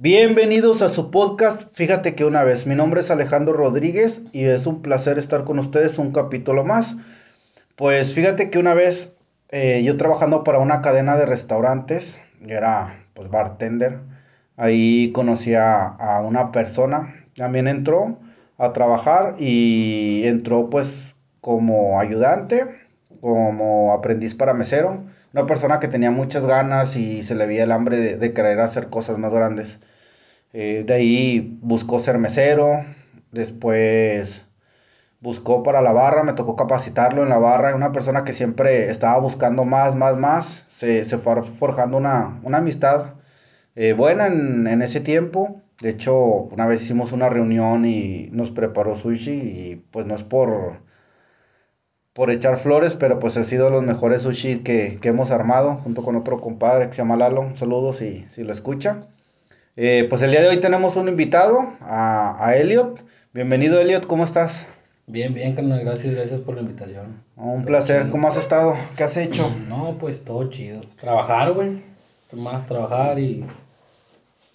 Bienvenidos a su podcast. Fíjate que una vez, mi nombre es Alejandro Rodríguez y es un placer estar con ustedes un capítulo más. Pues fíjate que una vez eh, yo trabajando para una cadena de restaurantes, yo era pues bartender, ahí conocí a, a una persona, también entró a trabajar y entró pues como ayudante, como aprendiz para mesero una persona que tenía muchas ganas y se le veía el hambre de, querer hacer cosas más grandes. Eh, de ahí buscó ser mesero, después buscó para la barra, me tocó capacitarlo en la barra, una persona que siempre estaba buscando más, más, más, se, se fue forjando una, una amistad eh, buena en, en, ese tiempo. De hecho, una vez hicimos una reunión y nos preparó sushi y pues no es por por echar flores, pero pues ha sido los mejores sushi que, que hemos armado junto con otro compadre que se llama Lalo. Saludos si, si lo escucha. Eh, pues el día de hoy tenemos un invitado, a, a Elliot. Bienvenido Elliot, ¿cómo estás? Bien, bien, carnal, gracias, gracias por la invitación. Un placer, chido. ¿cómo has estado? ¿Qué has hecho? No, pues todo chido. Trabajar, güey. Más trabajar y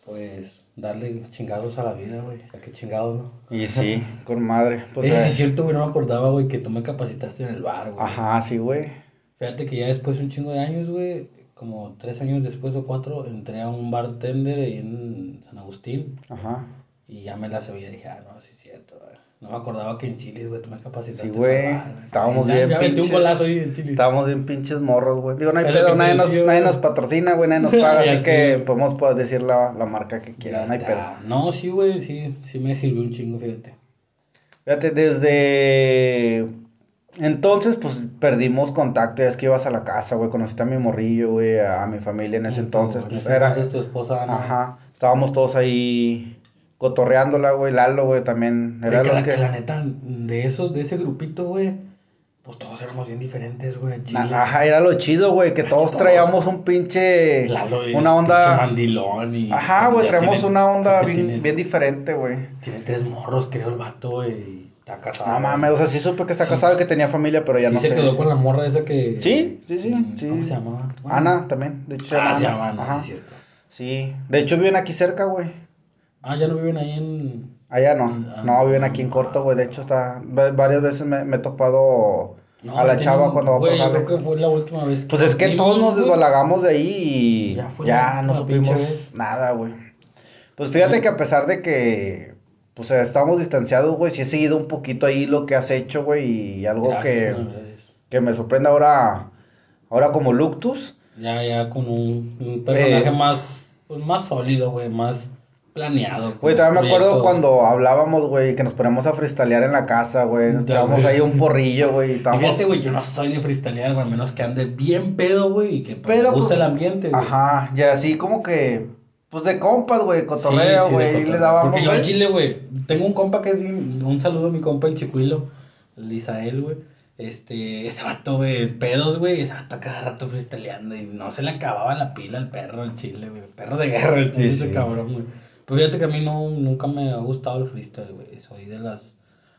pues darle chingados a la vida, güey. ¿A qué chingados, no? Y sí, con madre. Pues, eh, es cierto, güey, no me acordaba, güey, que tú me capacitaste en el bar, güey. Ajá, sí, güey. Fíjate que ya después de un chingo de años, güey, como tres años después o cuatro, entré a un bartender ahí en San Agustín. Ajá. Y ya me la sabía, dije, ah, no, sí es cierto, güey. No me acordaba que en Chile, güey, tú me capacitaste. Sí, güey. Estábamos ya, bien ya metí un golazo ahí en Chile. Estábamos bien pinches morros, güey. Digo, no hay pedo, nadie nos, nadie nos patrocina, güey, nadie nos paga, así que podemos pues, decir la, la marca que quieran, no hay pedo. No, sí, güey, sí, sí me sirvió un chingo, fíjate. Fíjate, desde entonces, pues perdimos contacto, ya es que ibas a la casa, güey, conociste a mi morrillo, güey, a mi familia en ese En tu- entonces, en pues era, entonces tu esposa, Ana. ajá, estábamos todos ahí cotorreándola, güey, Lalo, güey, también, era que, los la, que, que la neta, de esos, de ese grupito, güey, pues todos éramos bien diferentes, güey, ajá, era lo chido, güey, que todos Todos. traíamos un pinche, Lalo es una onda, mandilón y... ajá, pues, güey, traemos una onda bien, tiene- bien diferente, güey. Tiene tres morros, creo, el vato, güey, y está casado. No mames, o sea, sí supe que está Sí, casado y que tenía familia, pero ya sí no se sé. quedó con la morra esa que... Sí, sí, sí, Mm, sí. ¿Cómo se llamaba? Bueno. Ana también, de hecho se Ah, se Ana. llama Ana, Ajá. sí, cierto. Sí, de hecho viven aquí cerca, güey. Ah, ya no viven ahí en... Allá no, Ah, no, viven aquí en corto, güey. De hecho, está, va- varias veces me, me he topado No, a la chava cuando va por yo jale. creo que fue la última vez que Pues es que todos nos desbalagamos de ahí y Ya fue ya la no supimos nada, güey. Pues fíjate que a pesar de que, pues estamos distanciados, güey, sí he seguido un poquito ahí lo que has hecho, güey, y algo Gracias, que, que me sorprende ahora, ahora como Luctus. Ya, ya con un, un personaje Eh, más, pues, más sólido, güey, más planeado. Güey, todavía me acuerdo cuando hablábamos, güey, que nos poníamos a freestylear en la casa, güey. Nos güey. ahí un porrillo, güey, estábamos... fíjate, güey, yo no soy de freestylear, güey, a menos que ande bien pedo, güey, y que pues, Pero, guste pues, el ambiente, güey. Ajá, y así como que, pues de compas, güey, cotorreo, Sí, sí, güey, de y le dábamos, Porque yo al güey. chile, güey, tengo un compa que es, un saludo a mi compa el chicuilo, el Isael, güey. Este, ese vato, güey, pedos, güey, ese vato cada rato freestyleando y no se le acababa la pila al perro al chile, güey. Perro de guerra el chile, Sí, ese sí. cabrón, güey. Pero fíjate que a mí no, nunca me ha gustado el freestyle, güey. Soy de las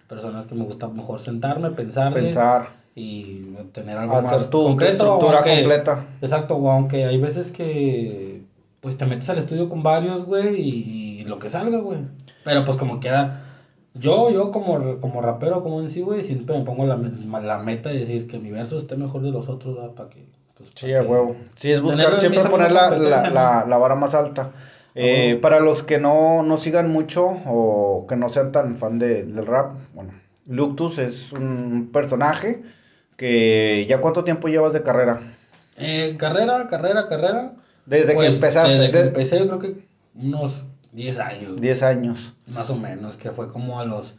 personas que me gusta mejor sentarme, pensarle Pensar, y tener algo hacer más tu, estructura aunque- completa. Exacto, o aunque hay veces que pues te metes al estudio con varios, güey, y, y lo que salga, güey. Pero pues como queda, yo, yo como, como rapero, como en sí, güey, siempre me pongo la, me- la meta de decir que mi verso esté mejor de los otros. Para que, pues, Sí, a que- huevo. Sí, es buscar siempre esa poner misma la, la, competencia, ¿no? la, la vara más alta. Eh, huevo. para los que no, no sigan mucho o que no sean tan fan de- del rap, bueno, Luctus es un personaje que ya cuánto tiempo llevas de carrera. Eh, carrera, carrera, carrera. Desde que Pues, empezaste, Desde que empecé, yo creo que unos 10 años. güey. 10 años. Más o menos, que fue como a los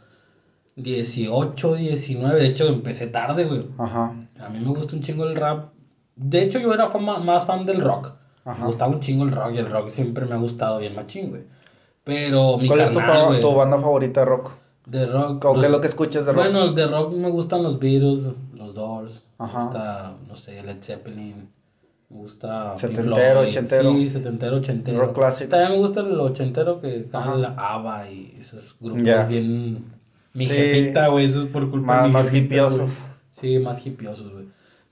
18, 19. De hecho, empecé tarde, güey. Ajá. A mí me gusta un chingo el rap. De hecho, yo era fama- más fan del rock. Ajá. Me gustaba un chingo el rock y el rock siempre me ha gustado bien machín, güey. Pero mi ¿Cuál es tu, carnal, fa- güey, tu banda favorita de rock? de rock. ¿O qué pues, es lo que escuchas de rock? Bueno, de rock me gustan los Beatles, los Doors. Ajá. Me gusta, no sé, Led Zeppelin. Me gusta Setentero, Floyd, ochentero. Sí, setentero, ochentero. Rock clásico. También me gusta el ochentero que Ajá. cantan la ABBA y esos grupos Ya. bien... Mi Sí. jefita, güey, eso es por culpa Más- de mi más jefita, hipiosos. Sí, más hipiosos, güey.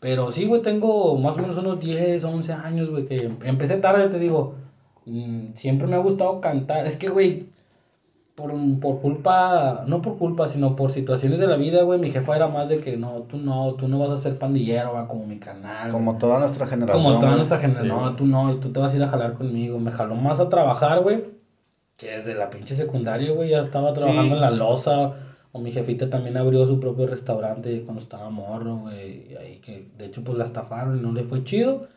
Pero sí, güey, tengo más o menos unos 10, 11 años, güey, que empecé tarde, te digo. mm, siempre me ha gustado cantar. Es que, güey, por, por culpa, no por culpa, sino por situaciones de la vida, güey, mi jefa era más de que no, tú no, tú no vas a ser pandillero, va, como mi canal. güey. Como toda nuestra generación. Como toda nuestra generación, Sí, no, tú no, tú te vas a ir a jalar conmigo. Me jaló más a trabajar, güey, que desde la pinche secundaria, güey, ya estaba trabajando Sí. en la loza. O mi jefita también abrió su propio restaurante cuando estaba morro, güey. Ahí que, de hecho, pues la estafaron y no le fue chido.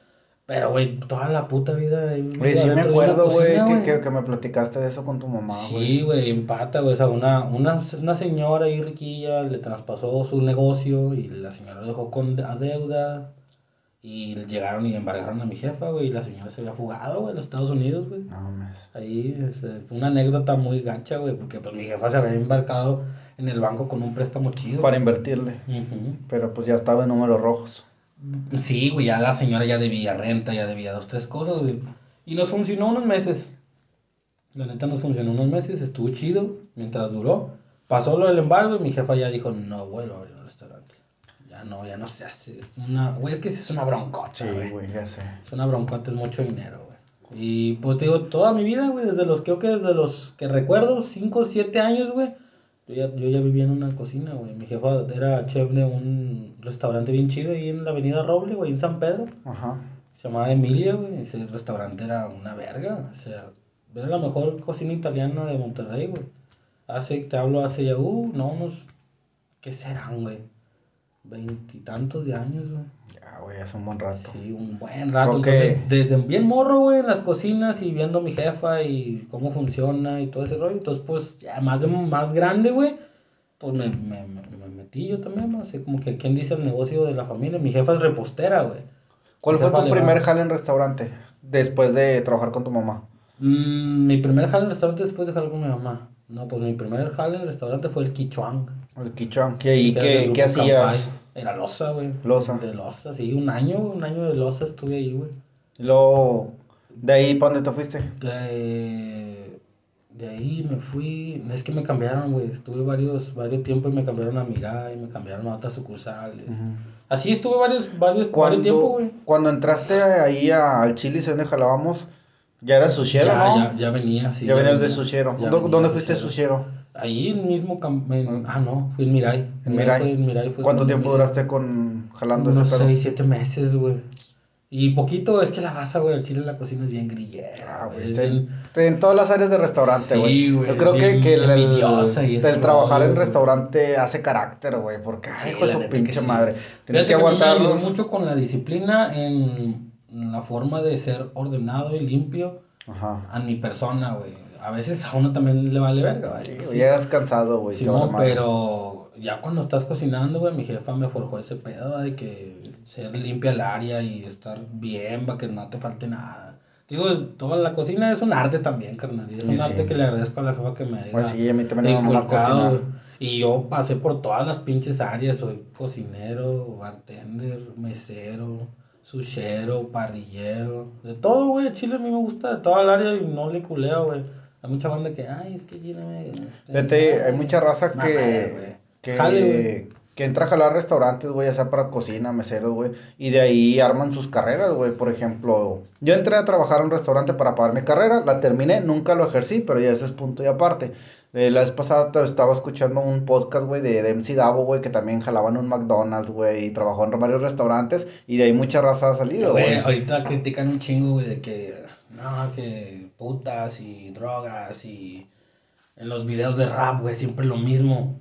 Pero, güey, toda la puta vida. Oye, sí me acuerdo, güey, que, que, que me platicaste de eso con tu mamá, güey. Sí, güey, empata, güey. O sea, una, una, una señora ahí riquilla le traspasó su negocio y la señora lo dejó con a deuda. Y llegaron y embargaron a mi jefa, güey. Y la señora se había fugado, güey, a los Estados Unidos, güey. No mames. Ahí es eh, fue una anécdota muy gacha, güey. Porque pues mi jefa se había embarcado en el banco con un préstamo chido. Para invertirle. Ujú. Pero pues ya estaba en números rojos. Sí, güey, ya la señora ya debía renta, ya debía dos, tres cosas, güey. Y nos funcionó unos meses. La neta nos funcionó unos meses, estuvo chido mientras duró. Pasó lo del embargo y mi jefa ya dijo, no vuelvo a abrir un restaurante. Ya no, ya no se hace. Es una, güey, es que es una broncota, Sí, güey. ya sé. Es una broncota, es mucho dinero, güey. Y pues te digo, toda mi vida, güey, desde los, creo que desde los que recuerdo, 5 o 7 años, güey. Yo ya, yo ya vivía en una cocina, güey. Mi jefa era chef de un restaurante bien chido ahí en la avenida Roble, güey, en San Pedro. Ajá. Se llamaba Emilia, güey. Ese restaurante era una verga. O sea, era la mejor cocina italiana de Monterrey, güey. Hace, te hablo hace ya, uh, no, unos, ¿qué serán, güey? Veintitantos de años, güey. Ya, güey, es un buen rato. Sí, un buen rato. Que- Entonces, desde bien morro, güey, en las cocinas y viendo a mi jefa y cómo funciona y todo ese rollo. Entonces, pues, ya más, de, más grande, güey, pues me, me, me- me metí yo también, ¿no? Así como que, ¿quién dice el negocio de la familia? Mi jefa es repostera, güey. ¿Cuál Mi fue tu primer jale en restaurante? Después de trabajar con tu mamá. Mm, mi primer jale en restaurante después de jalar con mi mamá. No, pues mi primer jale en restaurante fue el Quichuang. El Quichuan. ¿Y ahí qué, qué hacías? Era losa, güey. Loza. De losa, sí, un año, un año de losa estuve ahí, güey. Y luego, de ahí, ¿para dónde te fuiste? De, de ahí me fui. Es que me cambiaron, güey. Estuve varios, varios tiempos y me cambiaron a Mirai, me cambiaron a otras sucursales. Así estuve varios, varios, varios tiempos, güey. cuando entraste ahí a- al Chile, donde jalábamos, ya eras sushero, ya, ¿no? ya, ya venía, sí. ya venías de sushero. ya ¿Dó- venía ¿Dónde de fuiste sushero? Ahí en mismo. en- ah, no, fui en Mirai. En Mirai. fue- en Mirai fue ¿Cuánto tiempo duraste con jalando Unos ese pedo? 6, 7 meses, güey. Y poquito, es que la raza, güey, el chile en la cocina es bien grillera. Ah, güey, güey, sí, bien- En todas las áreas de restaurante, Sí, güey. güey, Yo creo que, que el, trabajar en güey. restaurante hace carácter, güey. Porque, Sí, hijo de su que pinche madre. Tienes que a mí aguantar. Me ayudó mucho con la disciplina en la forma de ser ordenado y limpio Ajá. a mi persona, güey. A veces a uno también le vale verga, güey. Sí, sí. llegas cansado, güey. vale madre. pero ya cuando estás cocinando, güey, mi jefa me forjó ese pedo de que ser limpia el área y estar bien, va que no te falte nada. Digo, toda la cocina es un arte también, carnal. Y es Sí, un sí. arte que le agradezco a la jefa que me haya Pues sí, a mí también me cocinar. Y yo pasé por todas las pinches áreas. Soy cocinero, bartender, mesero, sushero, parrillero. De todo, güey. Chile a mí me gusta de toda el área y no le culeo, güey. Hay mucha banda que, ay, es que Chile me... este, Fíjate, hay ay, mucha raza que, güey. que, Jale, que entra a jalar restaurantes, güey, ya sea para cocina, meseros, güey, y de ahí arman sus carreras, güey. Por ejemplo, yo entré a trabajar en un restaurante para pagar mi carrera, la terminé, nunca lo ejercí, pero ya ese es punto y aparte. Eh, la vez pasada estaba escuchando un podcast, güey, de, de MC Davo, güey, que también jalaba en un McDonald's, güey, y trabajó en varios restaurantes, y de ahí mucha raza ha salido, Güey, ahorita critican un chingo, güey, de que, no, que putas y drogas y en los videos de rap, güey, siempre lo mismo.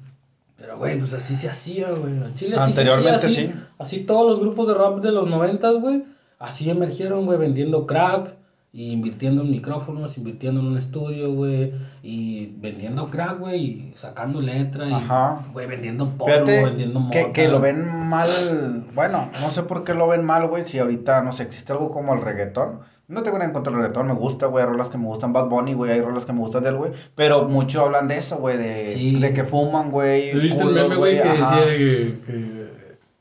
Pero, güey, pues así se hacía, güey. En Chile se Anteriormente, hacía, así, sí. Así todos los grupos de rap de los noventas, güey, así emergieron, güey, vendiendo crack y invirtiendo en micrófonos, invirtiendo en un estudio, güey, y vendiendo crack, güey, y sacando letra y, Ajá. güey, vendiendo polvo, Fíjate vendiendo mota. que, que lo ven mal, bueno, no sé por qué lo ven mal, güey, si ahorita, no sé, existe algo como el reggaetón. No tengo nada en contra del reggaetón, me gusta, güey, hay rolas que me gustan, Bad Bunny, güey, hay rolas que me gustan de él, güey, pero mucho hablan de eso, güey, de, Sí. de que fuman, güey, ¿Tú viste el meme, güey, que decía que, que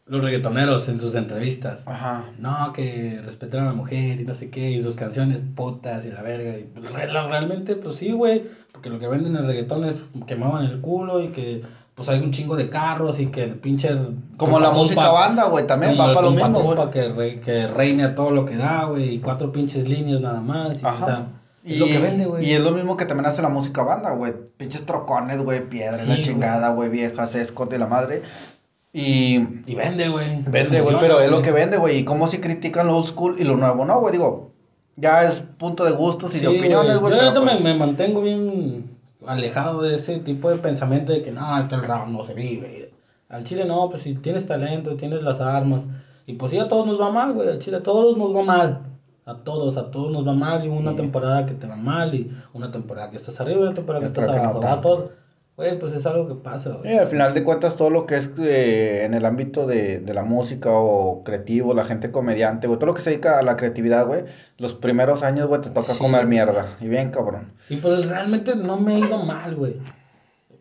los reggaetoneros en sus entrevistas? Ajá. No, que respetan a la mujer y no sé qué, y sus canciones putas y la verga. Y realmente, pues sí, güey, porque lo que venden en el reggaetón es que maman el culo y que pues hay un chingo de carros y que el pinche... Como la música banda, güey, también va para lo mismo, güey. que, re- que reine a todo lo que da, güey, y cuatro pinches líneas nada más. Y, Ajá. o sea, Es lo que vende, güey. Y es lo mismo que también hace la música banda, güey. Pinches trocones, güey, piedra, Sí, la chingada, güey, viejas, escort de la madre. Y Y vende, güey. vende, güey, pero es lo que vende, güey. Y cómo si critican lo old school y lo nuevo, no, güey, digo. Ya es punto de gustos y Sí, de opiniones, güey. Yo ahorita pues- me, me mantengo bien alejado de ese tipo de pensamiento de que no, es que el rap no se vive. Al chile no, pues si tienes talento, tienes las armas. Y pues sí, a todos nos va mal, güey. Al chile a todos nos va mal. A todos, a todos nos va mal. Y una Sí. temporada que te va mal. Y una temporada que estás arriba y una temporada que estás no abajo. A todos. Güey, pues es algo que pasa, güey. Sí, al final de cuentas, todo lo que es eh, en el ámbito de, de la música o creativo, la gente comediante, güey, todo lo que se dedica a la creatividad, güey, los primeros años, güey, te toca Sí, comer mierda. Y bien, cabrón. Y pues realmente no me he ido mal, güey.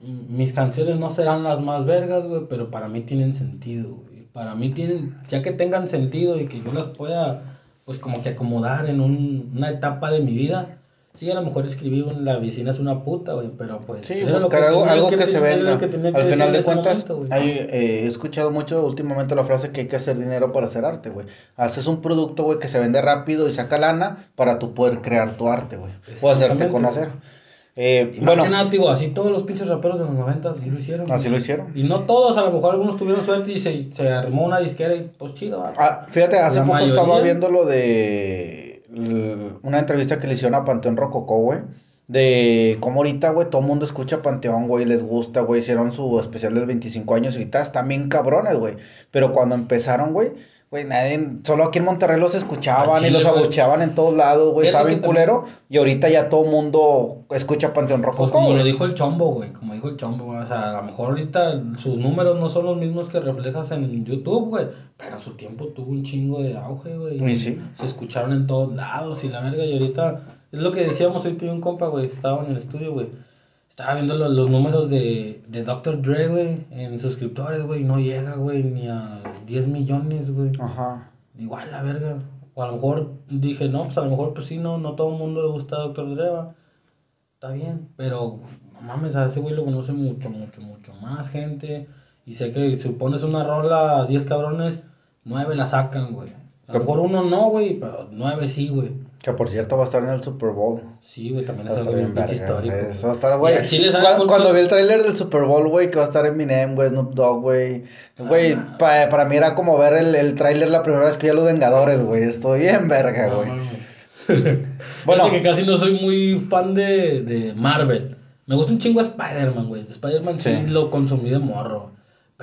Mis canciones no serán las más vergas, güey, pero para mí tienen sentido, güey. Para mí tienen, ya que tengan sentido y que yo las pueda, pues como que acomodar en un- una etapa de mi vida. Sí, a lo mejor escribí en la vecina es una puta, güey, pero pues... Sí, era buscar algo, algo que, se venda. que Al final de cuentas, momento, hay, eh, he escuchado mucho últimamente la frase que hay que hacer dinero para hacer arte, güey. Haces un producto, güey, que se vende rápido y saca lana para tú poder crear tu arte, güey. O hacerte conocer. Eh, Y más bueno, que nada, digo, así todos los pinches raperos de los 90 así lo hicieron. así lo hicieron. Y no todos, a lo mejor algunos tuvieron suerte y se, se armó una disquera y pues chido. Ah, fíjate, hace poco estaba viendo lo de una entrevista que le hicieron a Panteón Rococó, güey. De cómo ahorita, güey, todo el mundo escucha Panteón, güey, les gusta, güey. Hicieron su especial del 25 años y ahorita están bien cabrones, güey. Pero cuando empezaron, güey, güey, nadie, solo aquí en Monterrey los escuchaban y los abucheaban en todos lados, güey. Estaba bien culero. Y ahorita ya todo el mundo escucha Panteón Pues Rococó, como lo dijo el chombo, güey, como dijo el chombo, güey, o sea, a lo mejor ahorita sus números no son los mismos que reflejas en YouTube, güey, pero en su tiempo tuvo un chingo de auge, güey. Y sí. Se escucharon en todos lados y la verga, y ahorita, es lo que decíamos, hoy tuve un compa, güey, estaba en el estudio, güey, estaba viendo los, los números de, de Dr. Dre, güey, en suscriptores, güey, no llega, güey, ni a 10 millones, güey. Ajá. A la verga. O a lo mejor dije, no, pues a lo mejor, pues sí, no, no todo el mundo le gusta a Dr. Dre, va. Está bien, pero no mames, a ese güey lo conoce mucho, mucho, mucho más gente. Y sé que si pones una rola a 10 cabrones, 9 la sacan, güey. A lo mejor uno no, güey, pero 9 sí, güey. Que por cierto va a estar en el Super Bowl. Sí, güey, también Va es a algo estar bien pinche histórico. Eso va a estar, güey. Y al chile, ¿sabes Cuando, cuando vi el tráiler del Super Bowl, güey, que va a estar Eminem, güey, Snoop Dogg, güey. Güey, Ah. pa- para mí era como ver el, el tráiler la primera vez que vi a Los Vengadores, güey. Estoy bien verga, No güey. mames. Bueno. Bueno, que casi no soy muy fan de, de Marvel. Me gusta un chingo Spider-Man, güey. Spider-Man sí. Sí. lo consumí de morro.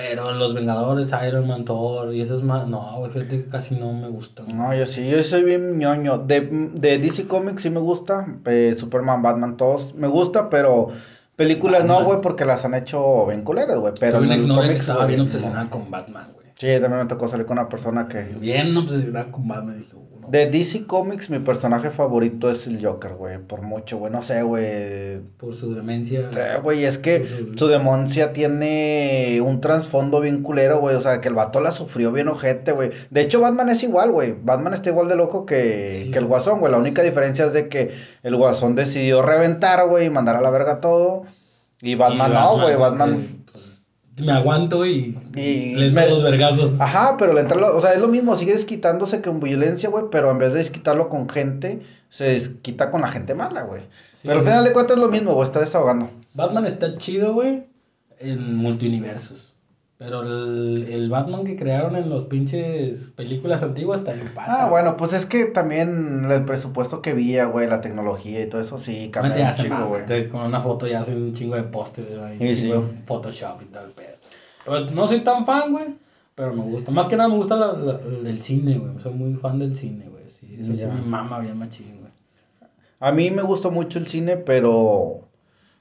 Pero los Vengadores, Iron Man, Thor y esos más. No, güey, fíjate que casi no me gustan. No, yo sí, yo soy bien ñoño. De, de DC Comics sí me gusta. eh, Superman, Batman, todos me gusta, pero películas no, güey, porque las han hecho bien culeras, güey. Pero en que cómics, estaba bien obsesionada con Batman, güey. Sí, también me tocó salir con una persona que... Bien obsesionada con Batman. Dije. De DC Comics, mi personaje favorito es el Joker, güey. Por mucho, güey. No sé, güey. Por su demencia. Eh, Güey, es que su- su demoncia tiene un trasfondo bien culero, güey. O sea, que el vato la sufrió bien ojete, güey. De hecho, Batman es igual, güey. Batman está igual de loco que, Sí, que el sí. Guasón, güey. La única diferencia es de que el Guasón decidió reventar, güey, y mandar a la verga todo. Y Batman Y no, güey. Batman... me aguanto y, Y les me- doy los vergazos. Ajá, pero le entra lo- o sea, es lo mismo, sigue desquitándose con violencia, güey, pero en vez de desquitarlo con gente, se desquita con la gente mala, güey. Sí. pero al final de cuentas es lo mismo, güey, está desahogando. Batman está chido, güey, en multiuniversos. Pero el, el Batman que crearon en los pinches películas antiguas está bien pata. Ah, bueno, pues es que también el presupuesto que había, güey, la tecnología y todo eso, sí, ya un chingo, güey. Con una foto ya hacen un chingo de pósters, güey. Sí, Un sí. chingo de Photoshop y tal, pedo. Pero no soy tan fan, güey. Pero me gusta. Más que nada me gusta la- la- el cine, güey. Soy muy fan del cine, güey. Sí, eso sí me mama bien machín, güey. A mí me gusta mucho el cine, pero,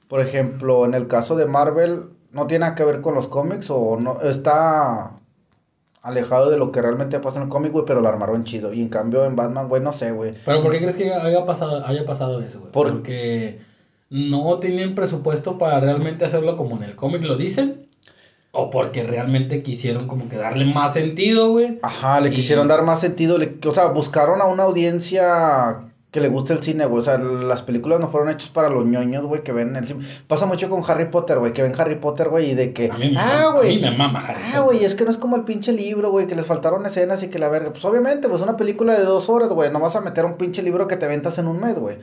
por ejemplo, en el caso de Marvel, no tiene nada que ver con los cómics o no, está alejado de lo que realmente pasa en el cómic, güey, pero lo armaron chido. Y en cambio en Batman, güey, no sé, güey. Pero ¿por qué crees que haya pasado, haya pasado eso, güey? Por- Porque no tenían presupuesto para realmente hacerlo como en el cómic lo dicen. O porque realmente quisieron como que darle más sentido, güey. Ajá, le Y- quisieron dar más sentido, le- o sea, buscaron a una audiencia que le guste el cine, güey, o sea, las películas no fueron hechas para los ñoños, güey, que ven el cine. Pasa mucho con Harry Potter, güey, que ven Harry Potter, güey, y de que, A mí, me- ah, a güey, Ah, güey, es que no es como el pinche libro, güey, que les faltaron escenas y que la verga. Pues obviamente, pues una película de dos horas, güey, no vas a meter un pinche libro que te ventas en un mes, güey.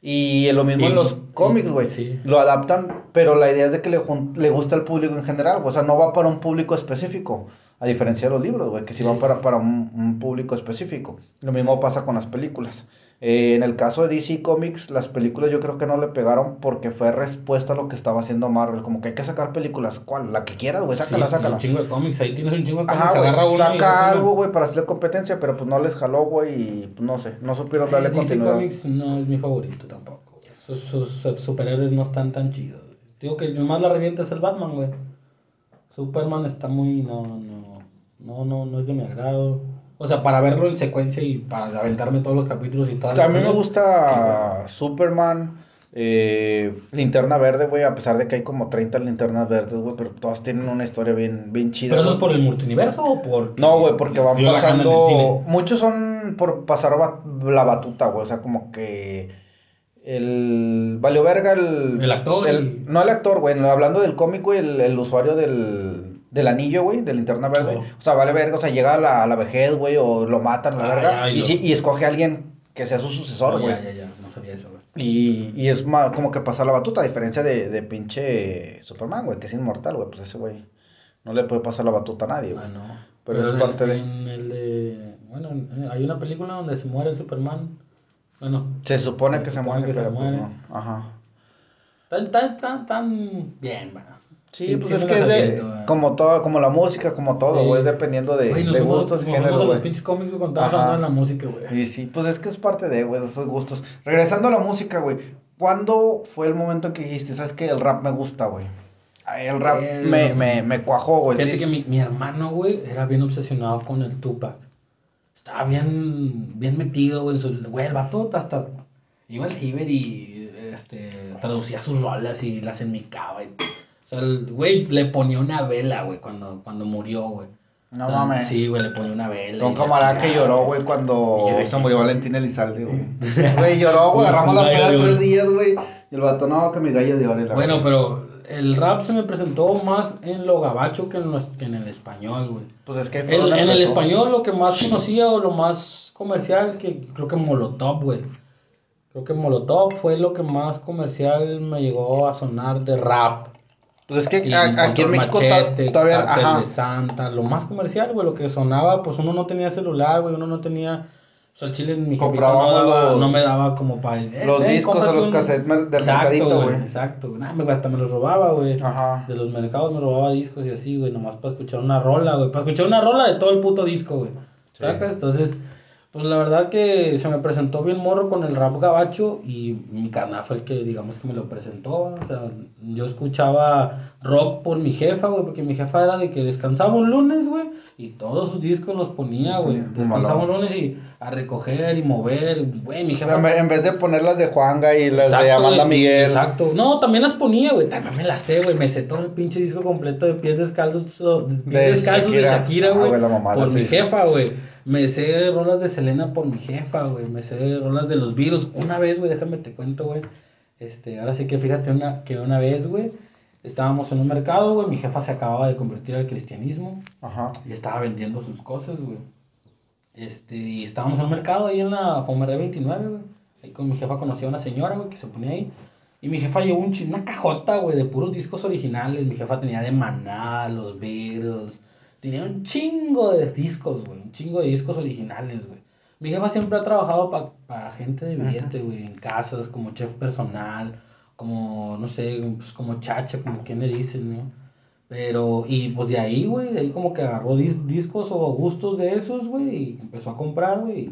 Y lo mismo Y- en los cómics, güey. sí. Lo adaptan, pero la idea es de que le, le gusta al público en general, güey. O sea, no va para un público específico. A diferencia de los libros, güey, que sí, Sí, van para, para un, un público específico. Lo mismo pasa con las películas. Eh, en el caso de DC Comics, las películas yo creo que no le pegaron porque fue respuesta a lo que estaba haciendo Marvel. Como que hay que sacar películas. ¿Cuál? La que quieras, güey, sácala, Sí, sácala. Un chingo de cómics, ahí tienes un chingo de cómics. Ajá, güey, saca algo, güey, para hacerle competencia, pero pues no les jaló, güey, y pues no sé, no supieron darle Eh, DC continuidad. Comics no es mi favorito tampoco. Sus, sus superhéroes no están tan chidos. Digo que el más la revienta es el Batman, güey. Superman está muy. No, no. No, no, no es de mi agrado. O sea, para verlo en secuencia y para aventarme todos los capítulos y todas las A mí me gusta Superman, eh, Linterna Verde, güey, a pesar de que hay como 30 linternas verdes, güey, pero todas tienen una historia bien, bien chida. ¿Pero eso es por el multiverso o por.? No, güey, porque van pasando. Muchos son por pasar la batuta, güey. O sea, como que. El. Valió verga el. El actor el- y- No el actor, güey. Hablando del cómic, güey, el, el usuario del. Del anillo, güey, de linterna verde. O sea, vale verga. O sea, llega a la, a la vejez, güey, o lo matan la Ah, verga. ya, y y, lo- sí- y escoge a alguien que sea su sucesor, Oh, güey. ya, ya, ya. No sabía eso, güey. Y, y es más como que pasa la batuta, a diferencia de, de pinche Superman, güey, que es inmortal, güey. Pues ese güey no le puede pasar la batuta a nadie, güey. Ah, no. Pero es en- parte de- En el de. Bueno, en- hay una película donde se muere el Superman. Bueno. Se supone Se que se supone muere, que se pero pues muere. no. Ajá. Tan, tan, tan, tan bien, bueno. Sí, pues es me que es de, güey. como todo, como la música, como todo, Sí. güey, es dependiendo de, Güey, nos de gustos y nos fuimos géneros, a los güey. pinches cómics, güey, cuando hablando de la música, güey. Y sí, pues es que es parte de, güey, esos gustos. Regresando a la música, güey, ¿cuándo fue el momento en que dijiste, sabes que el rap me gusta, güey? Ay, El rap Eh, me, me, me cuajó, güey. Fíjate que mi, mi hermano, güey, era bien obsesionado con el Tupac. Estaba bien, bien metido, güey, en su... Güey, el vato hasta... Iba al ciber y, este, traducía sus rolas y las enmicaba y... O sea, el güey le ponía una vela, güey, cuando, cuando murió, güey. No O sea, mames. Sí, güey, le ponía una vela. Un camarada que lloró, güey, cuando yo se murió Valentín Elizalde, güey. Güey, lloró, güey, agarramos la gallo peda tres días, güey. Y el vato, no, que mi gallo de oro. Bueno, pero el rap se me presentó más en lo gabacho que en, los, que en el español, güey. Pues es que fue El- en el español lo que más conocía o lo más comercial, que creo que Molotov, güey. Creo que Molotov fue lo que más comercial me llegó a sonar de rap. Pues es que a- aquí en México Machete, todavía, ajá. de Santa, lo más comercial, güey, lo que sonaba, pues uno no tenía celular, güey, uno no tenía... O sea, el chile en mi no, Comprábamos daba- los- no me daba como para... los discos o los cassettes del mercadito, güey. Exacto. Nah, me- hasta me los robaba, güey. Ajá. De los mercados me robaba discos y así, güey, nomás para escuchar una rola, güey. Para escuchar una rola de todo el puto disco, güey. Sí. Entonces, pues la verdad que se me presentó bien morro con el rap gabacho y mi carnal fue el que, digamos, que me lo presentó. O sea, yo escuchaba rock por mi jefa, güey, porque mi jefa era de que descansaba un lunes, güey, y todos sus discos los ponía, Los güey. malón. lunes y a recoger y mover, güey, mi jefa. En vez, en vez de poner las de Juanga y las de Amanda Miguel. Exacto. No, también las ponía, güey. También me las sé, güey. Me sé todo el pinche disco completo de pies descalzos, de pies De descalzos de Shakira. Shakira, Ah, güey. mamada, por mi jefa, güey. Me sé rolas de Selena por mi jefa, güey. Me sé rolas de los Beatles. Una vez, güey, déjame te cuento, güey. Este, ahora sí que fíjate una, que una vez, güey, estábamos en un mercado, güey. Mi jefa se acababa de convertir al cristianismo Ajá. y estaba vendiendo sus cosas, güey. Este, y estábamos en un mercado ahí en la Fomeré 29, güey. Ahí con mi jefa conocí a una señora, güey, que se ponía ahí. Y mi jefa llevó un una cajota, güey, de puros discos originales. Mi jefa tenía de Maná, los Beatles. Tenía un chingo de discos, güey. Un chingo de discos originales, güey. Mi jefa siempre ha trabajado para gente de billete, güey. En casas, como chef personal. Como, no sé, pues como chacha, como quien le dicen, ¿no? Pero, y pues de ahí, güey, de ahí como que agarró dis- discos o gustos de esos, güey, y empezó a comprar, güey.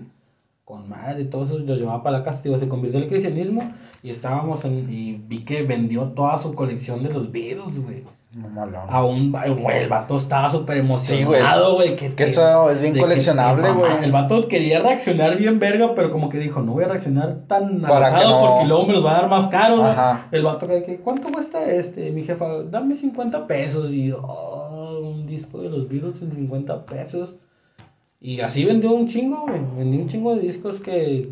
Con madre, todo eso lo llevaba para la casa, digo, se convirtió en el cristianismo y estábamos en, y vi que vendió toda su colección de los Beatles, güey. No un, güey, el vato estaba súper güey. emocionado, güey. que, Que eso es bien coleccionable, güey. El vato quería reaccionar bien verga, pero como que dijo, no voy a reaccionar tan Para que no- porque luego me los va a dar más caros. ¿no? Ajá. El vato que, que, ¿cuánto cuesta este? Mi jefa, dame 50 pesos. Y yo, oh, un disco de los Beatles en 50 pesos. Y así vendió un chingo, güey. Vendí un chingo de discos que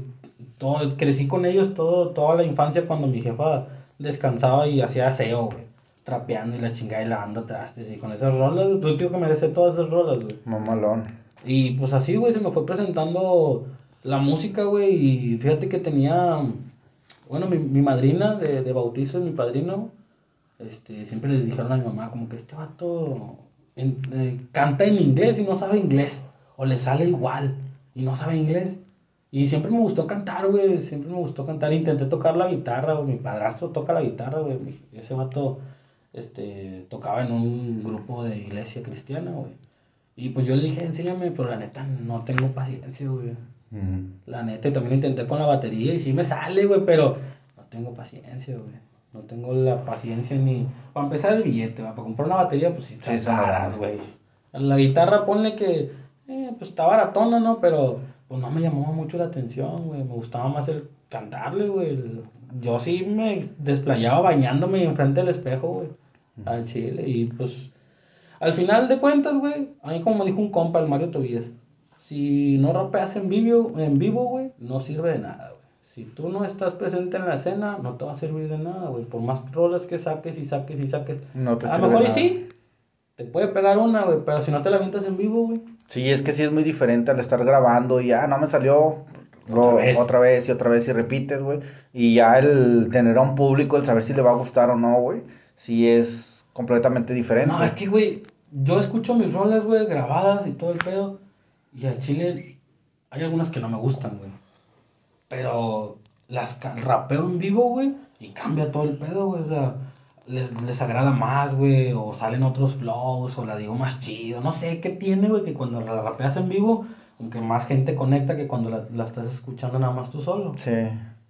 todo, crecí con ellos todo, toda la infancia cuando mi jefa descansaba y hacía aseo, güey. Trapeando y la chingada y lavando trastes. Y con esas rolas, pues tío que me desee todas esas rolas, güey. Mamalón. Y pues así, güey, se me fue presentando la música, güey. Y fíjate que tenía. bueno, mi, mi madrina de, de bautizo mi padrino, este, siempre le dijeron a mi mamá como que este vato en- eh, canta en inglés y no sabe inglés, o le sale igual y no sabe inglés. Y siempre me gustó cantar, güey, siempre me gustó cantar. Intenté tocar la guitarra, güey, mi padrastro toca la guitarra, güey. Ese vato, este, tocaba en un grupo de iglesia cristiana, güey. Y pues yo le dije, enséñame, pero la neta no tengo paciencia, güey. La neta, y también intenté con la batería y sí me sale, güey, pero no tengo paciencia, güey. No tengo la paciencia ni... Para empezar el billete, güey, para comprar una batería, pues sí, son caras, güey. La guitarra, ponle que, eh, pues está baratona, ¿no? Pero, pues no me llamaba mucho la atención, güey. Me gustaba más el cantarle, güey. Yo sí me desplayaba bañándome enfrente del espejo, güey. Al chile, y pues... Al final de cuentas, güey, a mí como me dijo un compa, el Mario Tobías, si no rapeas en vivo, en vivo, güey, no sirve de nada, güey. Si tú no estás presente en la escena, no te va a servir de nada, güey. Por más rolas que saques y saques y saques. No te a lo mejor y nada. sí, te puede pegar una, güey, pero si no te la avientas en vivo, güey. Sí, es que sí es muy diferente al estar grabando y ya no me salió lo- Otra vez. otra vez y otra vez y repites, güey. Y ya el tener a un público, el saber si le va a gustar o no, güey, sí es completamente diferente. No, es que, güey, yo escucho mis rolas, güey, grabadas y todo el pedo. Y al chile hay algunas que no me gustan, güey. Pero las rapeo en vivo, güey, y cambia todo el pedo, güey. O sea, les, les agrada más, güey, o salen otros flows, o la digo más chido. No sé qué tiene, güey, que cuando la rapeas en vivo, como que más gente conecta que cuando la, la estás escuchando nada más tú solo. Sí.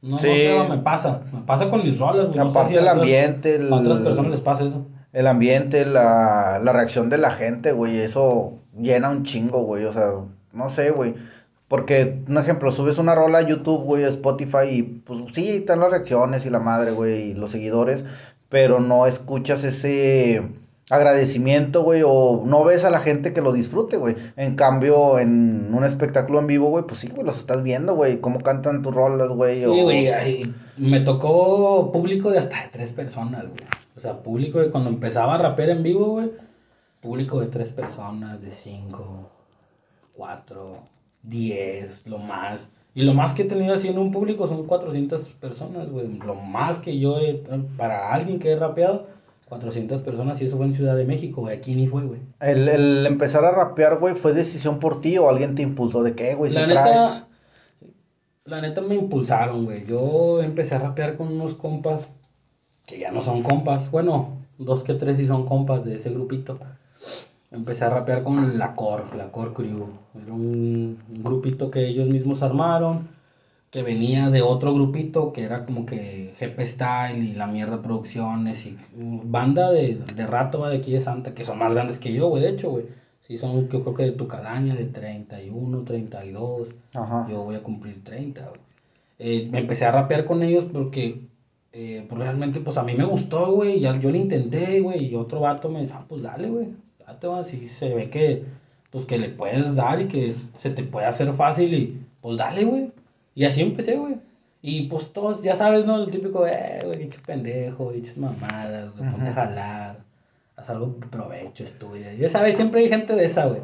No, Sí. no sé, me pasa. Me pasa con mis rolas, güey. No sé Aparte si a el otras- ambiente, el- A otras personas les pasa eso. El ambiente, la, la reacción de la gente, güey, eso llena un chingo, güey, o sea, no sé, güey. Porque, un ejemplo, subes una rola a YouTube, güey, a Spotify y pues sí, están las reacciones y la madre, güey, y los seguidores, pero no escuchas ese agradecimiento, güey, o no ves a la gente que lo disfrute, güey. En cambio, en un espectáculo en vivo, güey, pues sí, güey, los estás viendo, güey, cómo cantan tus rolas, güey. Sí, o- güey, ay, me tocó público de hasta de tres personas, güey. O sea, público de cuando empezaba a rapear en vivo, güey. Público de tres personas, de cinco, cuatro, diez, lo más. Y lo más que he tenido así en un público son 400 personas, güey. Lo más que yo he, para alguien que he rapeado, 400 personas y eso fue en Ciudad de México, güey. Aquí ni fue, güey. El, el empezar a rapear, güey, ¿fue decisión por ti o alguien te impulsó de qué, güey? Si La neta, traes... La neta me impulsaron, güey. Yo empecé a rapear con unos compas que ya no son compas. Bueno, dos que tres sí son compas de ese grupito. Empecé a rapear con la Cor, la Cor Crew. Era un, un grupito que ellos mismos armaron, que venía de otro grupito que era como que GP Style y La Mierda Producciones y mm, banda de, de rato de aquí de Santa, que son más grandes que yo, güey, de hecho, güey. Sí, son yo creo que de tu calaña, de 31, 32. Ajá. Yo voy a cumplir 30, güey. Eh, me empecé a rapear con ellos porque eh, pues realmente pues a mí me gustó, güey. Ya yo lo intenté, güey. Y otro vato me dice, ah, pues dale, güey. Date, va. Si se ve que pues que le puedes dar y que es- se te puede hacer fácil y pues dale, güey. Y así empecé, güey. Y pues todos, ya sabes, ¿no? El típico, eh, güey, dicho pendejo, dichas mamadas, güey, ponte a jalar. Haz algo de provecho, estudia. Ya sabes, siempre hay gente de esa, güey.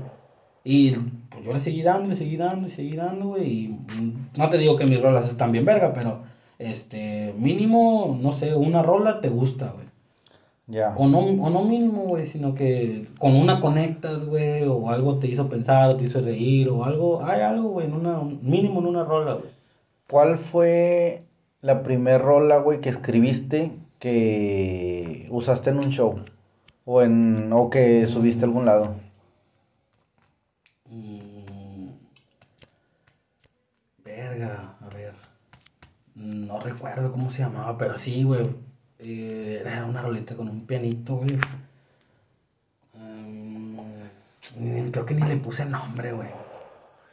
Y pues yo le seguí dando, le seguí dando, le seguí dando, güey. Y mm, no te digo que mis rolas están bien verga, pero este, mínimo, no sé, una rola te gusta, güey. Ya. O no, o no mínimo, güey, sino que con una conectas, güey, o algo te hizo pensar, o te hizo reír, o algo, hay algo, güey, en una, mínimo en una rola, güey. ¿Cuál fue la primer rola, güey, que escribiste que usaste en un show? O en o que subiste a algún lado. Mm, verga, a ver. No recuerdo cómo se llamaba, pero sí, güey. Eh, era una rolita con un pianito, güey. Mm, creo que ni le puse nombre, güey.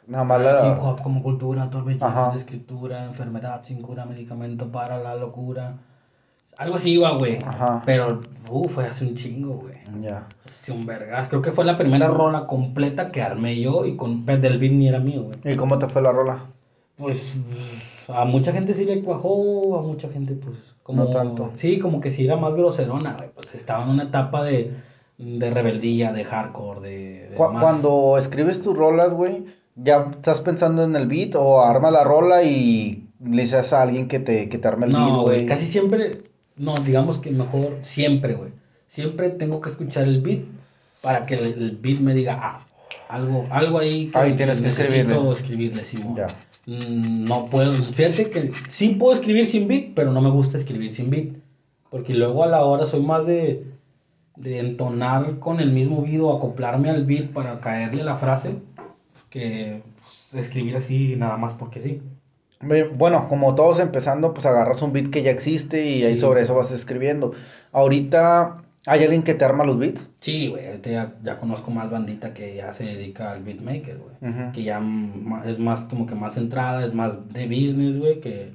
Nada más Hip la... hop como cultura, torbellino de escritura, enfermedad sin cura, medicamento para la locura. Algo así iba, güey. Ajá. Pero, uh, fue hace un chingo, güey. Ya. Hace un vergas. Creo que fue la primera rola completa que armé yo y con Pet del Beat ni era mío, güey. ¿Y cómo te fue la rola? Pues, pues, a mucha gente sí le cuajó, a mucha gente pues como... No tanto. Sí, como que sí era más groserona, güey. Pues estaba en una etapa de, de rebeldía, de hardcore, de... de Cu- más- Cuando escribes tus rolas, güey, ¿ya estás pensando en el beat o armas la rola y le dices a alguien que te, que te arme el beat, No, güey, güey. casi siempre, no, digamos que mejor siempre, güey. Siempre tengo que escuchar el beat para que el, el beat me diga, ah, algo, algo ahí Ahí tienes que necesito escribirle, Simón. Ya. Mm, No puedo, fíjate que sí puedo escribir sin beat, pero no me gusta escribir sin beat. Porque luego a la hora soy más de, de entonar con el mismo beat o acoplarme al beat para caerle la frase que pues, escribir así nada más porque sí. Bueno, como todos empezando, pues agarras un beat que ya existe y ahí sobre eso vas escribiendo. Ahorita, ¿hay alguien que te arma los beats? Sí, güey, ahorita ya, ya conozco más bandita que ya se dedica al beatmaker, güey. Que ya es más como que más centrada, es más de business, güey, que,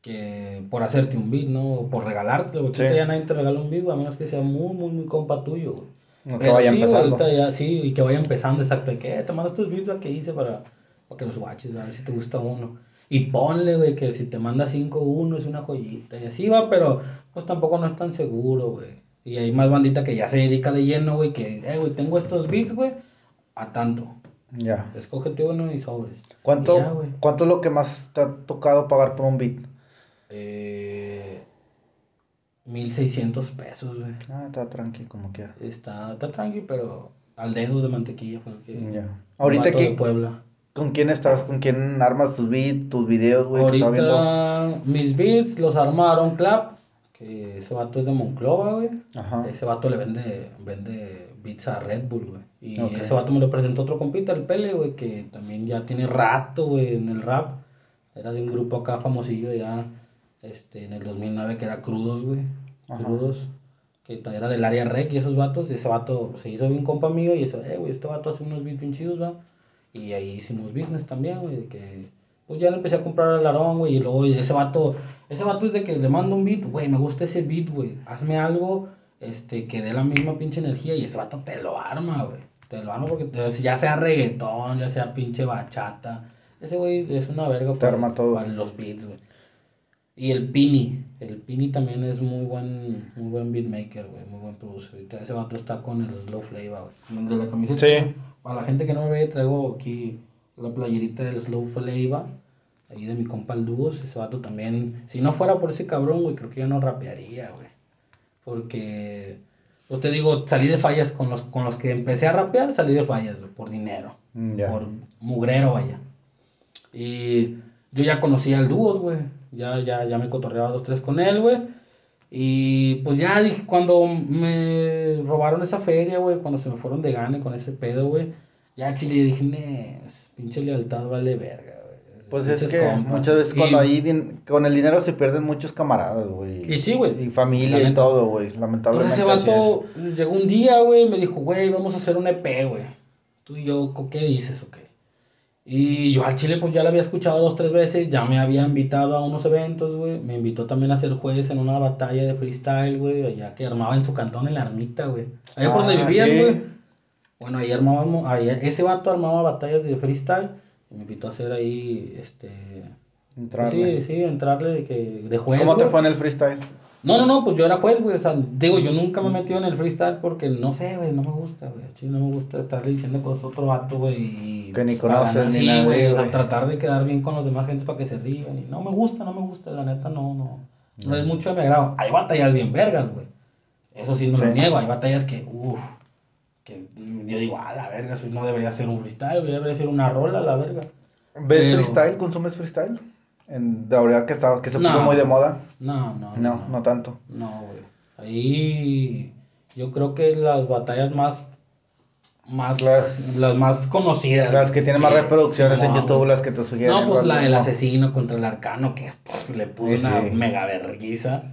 que por hacerte un beat, ¿no? O por regalártelo, güey. Sí. Ya nadie te regala un beat, güey, a menos que sea muy, muy, muy compa tuyo, güey. Que vaya sí, empezando. ya, sí, y que vaya empezando, exacto. de que, eh, te mando estos beats, güey, que hice para, para que los watches, a ver si te gusta uno. Y ponle, güey, que si te manda 5-1 es una joyita. Y así va, pero pues tampoco no es tan seguro, güey. Y hay más bandita que ya se dedica de lleno, güey, que, eh, güey, tengo estos beats, güey, a tanto. Ya. Escógete uno y sobres. ¿Cuánto, Y ya. ¿Cuánto es lo que más te ha tocado pagar por un beat? Eh, 1600 pesos, güey. Ah, está tranqui, como quiera. Está, está tranqui, pero al dedos de mantequilla fue el que. Ya. Ahorita aquí, Puebla. ¿con quién estás? ¿Con quién armas tus beats, tus videos, güey? que estaba viendo? Ahorita mis beats los armaron Clap, que ese vato es de Monclova, güey. Ajá. Ese vato le vende, vende beats a Red Bull, güey. Y Ok. ese vato me lo presentó otro compita, el Pele, güey, que también ya tiene rato, güey, en el rap. Era de un grupo acá famosillo ya, este, en el 2009 que era Crudos, güey. Crudos. Que era del área rec y esos vatos. Y ese vato se hizo bien compa mío y ese, eh, güey, este vato hace unos beats bien chidos, va. Y ahí hicimos business también, güey, que... Pues ya le empecé a comprar al Larón, güey, y luego ese vato, ese vato es de que le mando un beat, güey, me gusta ese beat, güey, hazme algo, este, que dé la misma pinche energía, y ese vato te lo arma, güey, te lo arma porque te- ya sea reggaetón, ya sea pinche bachata, ese güey es una verga Te arma todo. para los beats, güey. Y el Pini, el Pini también es muy buen, muy buen beatmaker, güey, muy buen producer. Ahorita Ese vato está con el Slow Flavor, güey. De la camiseta. Sí. Para la gente que no me ve, traigo aquí la playerita del Slow Flavor, ahí de mi compa el Dúos. Ese vato también, si no fuera por ese cabrón, güey, creo que ya no rapearía, güey. Porque, pues te digo, salí de fallas con los, con los que empecé a rapear, salí de fallas, güey, por dinero. Mm. Por mugrero, vaya. Y yo ya conocía al dúos, güey. Ya, ya, ya me cotorreaba dos, tres con él, güey. Y pues ya dije, cuando me robaron esa feria, güey, cuando se me fueron de gane con ese pedo, güey, ya chile dije, "Nes, pinche lealtad vale verga, güey. Pues es que compas". muchas veces Y- cuando din- con el dinero se pierden muchos camaradas, güey. Y sí, güey. Y familia y todo, güey. Lamentablemente. Entonces ese así vato llegó un día, güey, me dijo, güey, vamos a hacer un EP, güey. Tú y yo, ¿co- ¿qué dices o qué? Y yo al chile pues ya lo había escuchado dos, tres veces, ya me había invitado a unos eventos, güey. Me invitó también a ser juez en una batalla de freestyle, güey, allá que armaba en su cantón en la ermita, güey. Allá por donde Ah, vivías, sí. güey. Bueno, ahí armábamos, ahí, ese vato armaba batallas de freestyle. Y me invitó a hacer ahí, este... Entrarle. Sí, sí, entrarle de, que, de juez, ¿Cómo te fue en el freestyle? No, no, no, pues yo era juez, güey. O sea, digo, yo nunca me he metido en el freestyle porque no sé, güey, no me gusta, güey. Sí, no me gusta estarle diciendo cosas a otro vato, güey. y Que ni conoces ni sí, nadie, güey. O sea, tratar de quedar bien con los demás gente para que se rían. Y no me gusta, no me gusta, la neta, no, no. No es mucho de mi agrado. Hay batallas bien vergas, güey. Eso sí no lo niego. Hay batallas que, uff, que yo digo, a la verga, eso no debería ser un freestyle, güey, debería ser una rola, la verga. ¿Ves Pero- freestyle? ¿Consumes freestyle? En, de ahora que, estaba, que se No. puso muy de moda. No, no, No, no tanto. No, güey. Ahí yo creo que las batallas más más Las- las, más conocidas. Las que tienen más reproducciones en YouTube, güey. las que te sugieren. No, pues la del asesino contra el arcano que puf, le puso Sí, una sí. mega verguiza.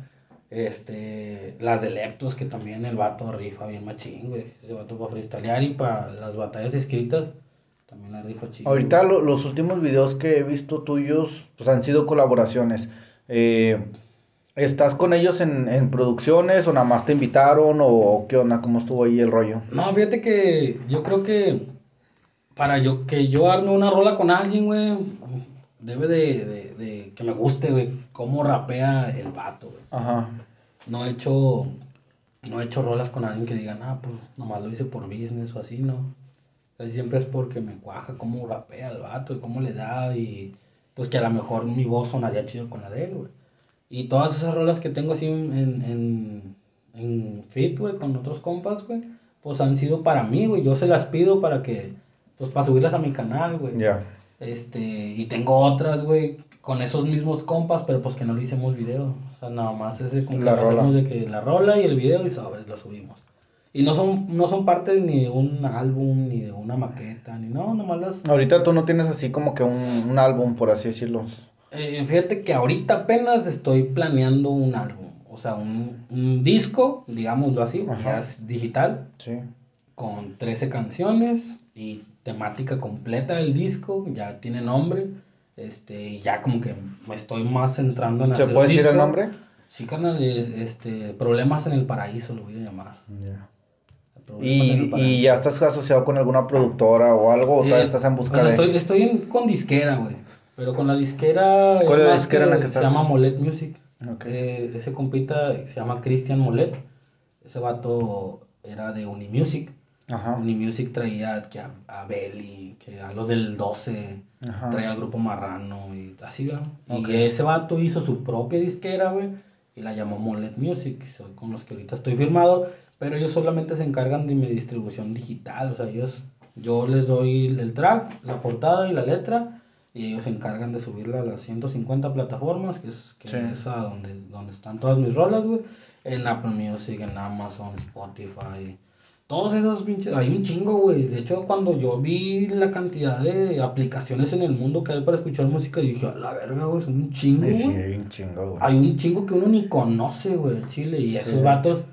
Este, las de Leptos que también el vato rifa bien machín, güey. Ese vato para freestylear y para las batallas escritas también la rifa chido. Ahorita lo- los últimos videos que he visto tuyos pues han sido colaboraciones. Eh, ¿Estás con ellos en, en producciones o nada más te invitaron o qué onda? ¿Cómo estuvo ahí el rollo? No, fíjate que yo creo que para yo que yo arme una rola con alguien, güey, debe de, de- de que me guste, güey, cómo rapea el vato, güey. Ajá. No he hecho no he hecho rolas con alguien que digan, ah, pues nomás lo hice por business o así, no. Casi siempre es porque me cuaja cómo rapea el vato y cómo le da y, pues que a lo mejor mi voz sonaría chido con la de él, güey. Y todas esas rolas que tengo así en, en, en fit, güey, con otros compas, güey, pues han sido para mí, güey. Yo se las pido para que, pues para subirlas a mi canal, güey. Ya. Este, y tengo otras, güey, con esos mismos compas, pero pues que no le hicimos video. O sea, nada más ese que La lo rola. hacemos de que la rola y el video y sobre, lo subimos. Y no son, no son parte ni de un álbum, ni de una maqueta, ni no, nomás las... Ahorita tú no tienes así como que un, un álbum, por así decirlo. Eh, fíjate que ahorita apenas estoy planeando un álbum. O sea, un, un disco, digámoslo así, ya es digital, Sí. con 13 canciones y temática completa del disco, ya tiene nombre. Este, y ya como que me estoy más centrando en ¿Se hacer puede decir el nombre? Sí, carnal, es- este, Problemas en el Paraíso lo voy a llamar. Ya. ¿Y, y ya estás asociado con alguna productora o algo? ¿O todavía Eh, estás en busca de...? Estoy, estoy en- con disquera, güey. Pero con la disquera. ¿Cuál es la disquera en la que Se estás? llama Molet Music. Ok. Eh, ese compita se llama Christian Molet. Ese vato era de Unimusic. Ajá. Unimusic traía que a, a Belly, que a los del 12, Ajá. traía al grupo Marrano y así, ¿no? Ok. Y ese vato hizo su propia disquera, güey, y la llamó Molet Music, soy con los que ahorita estoy firmado, pero ellos solamente se encargan de mi distribución digital, o sea, ellos, yo les doy el track, la portada y la letra, y ellos se encargan de subirla a las 150 plataformas, que es, que Sí. es a donde, donde están todas mis rolas, güey, en Apple Music, en Amazon, Spotify, todos esos pinches, hay un chingo, güey. De hecho, cuando yo vi la cantidad de aplicaciones en el mundo que hay para escuchar música, dije, a la verga, güey, son un chingo, Sí, sí, hay un chingo, güey. Hay un chingo que uno ni conoce, güey, Chile. Y esos vatos,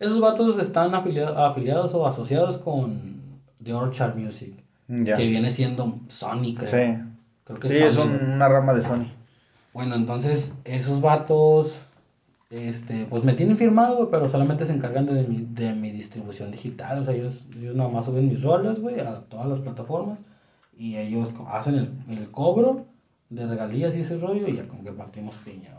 esos vatos están afilia- afiliados o asociados con The Orchard Music. Ya. Que viene siendo Sony, creo. Sí. Creo que Sí, es es Sony, un- güey. una rama de Sony. Bueno, entonces, esos vatos, este, pues me tienen firmado, güey, pero solamente se encargan de mi, de mi distribución digital. O sea, ellos, ellos nada más suben mis rolas, güey, a todas las plataformas. Y ellos hacen el, el cobro de regalías y ese rollo y ya como que partimos piña.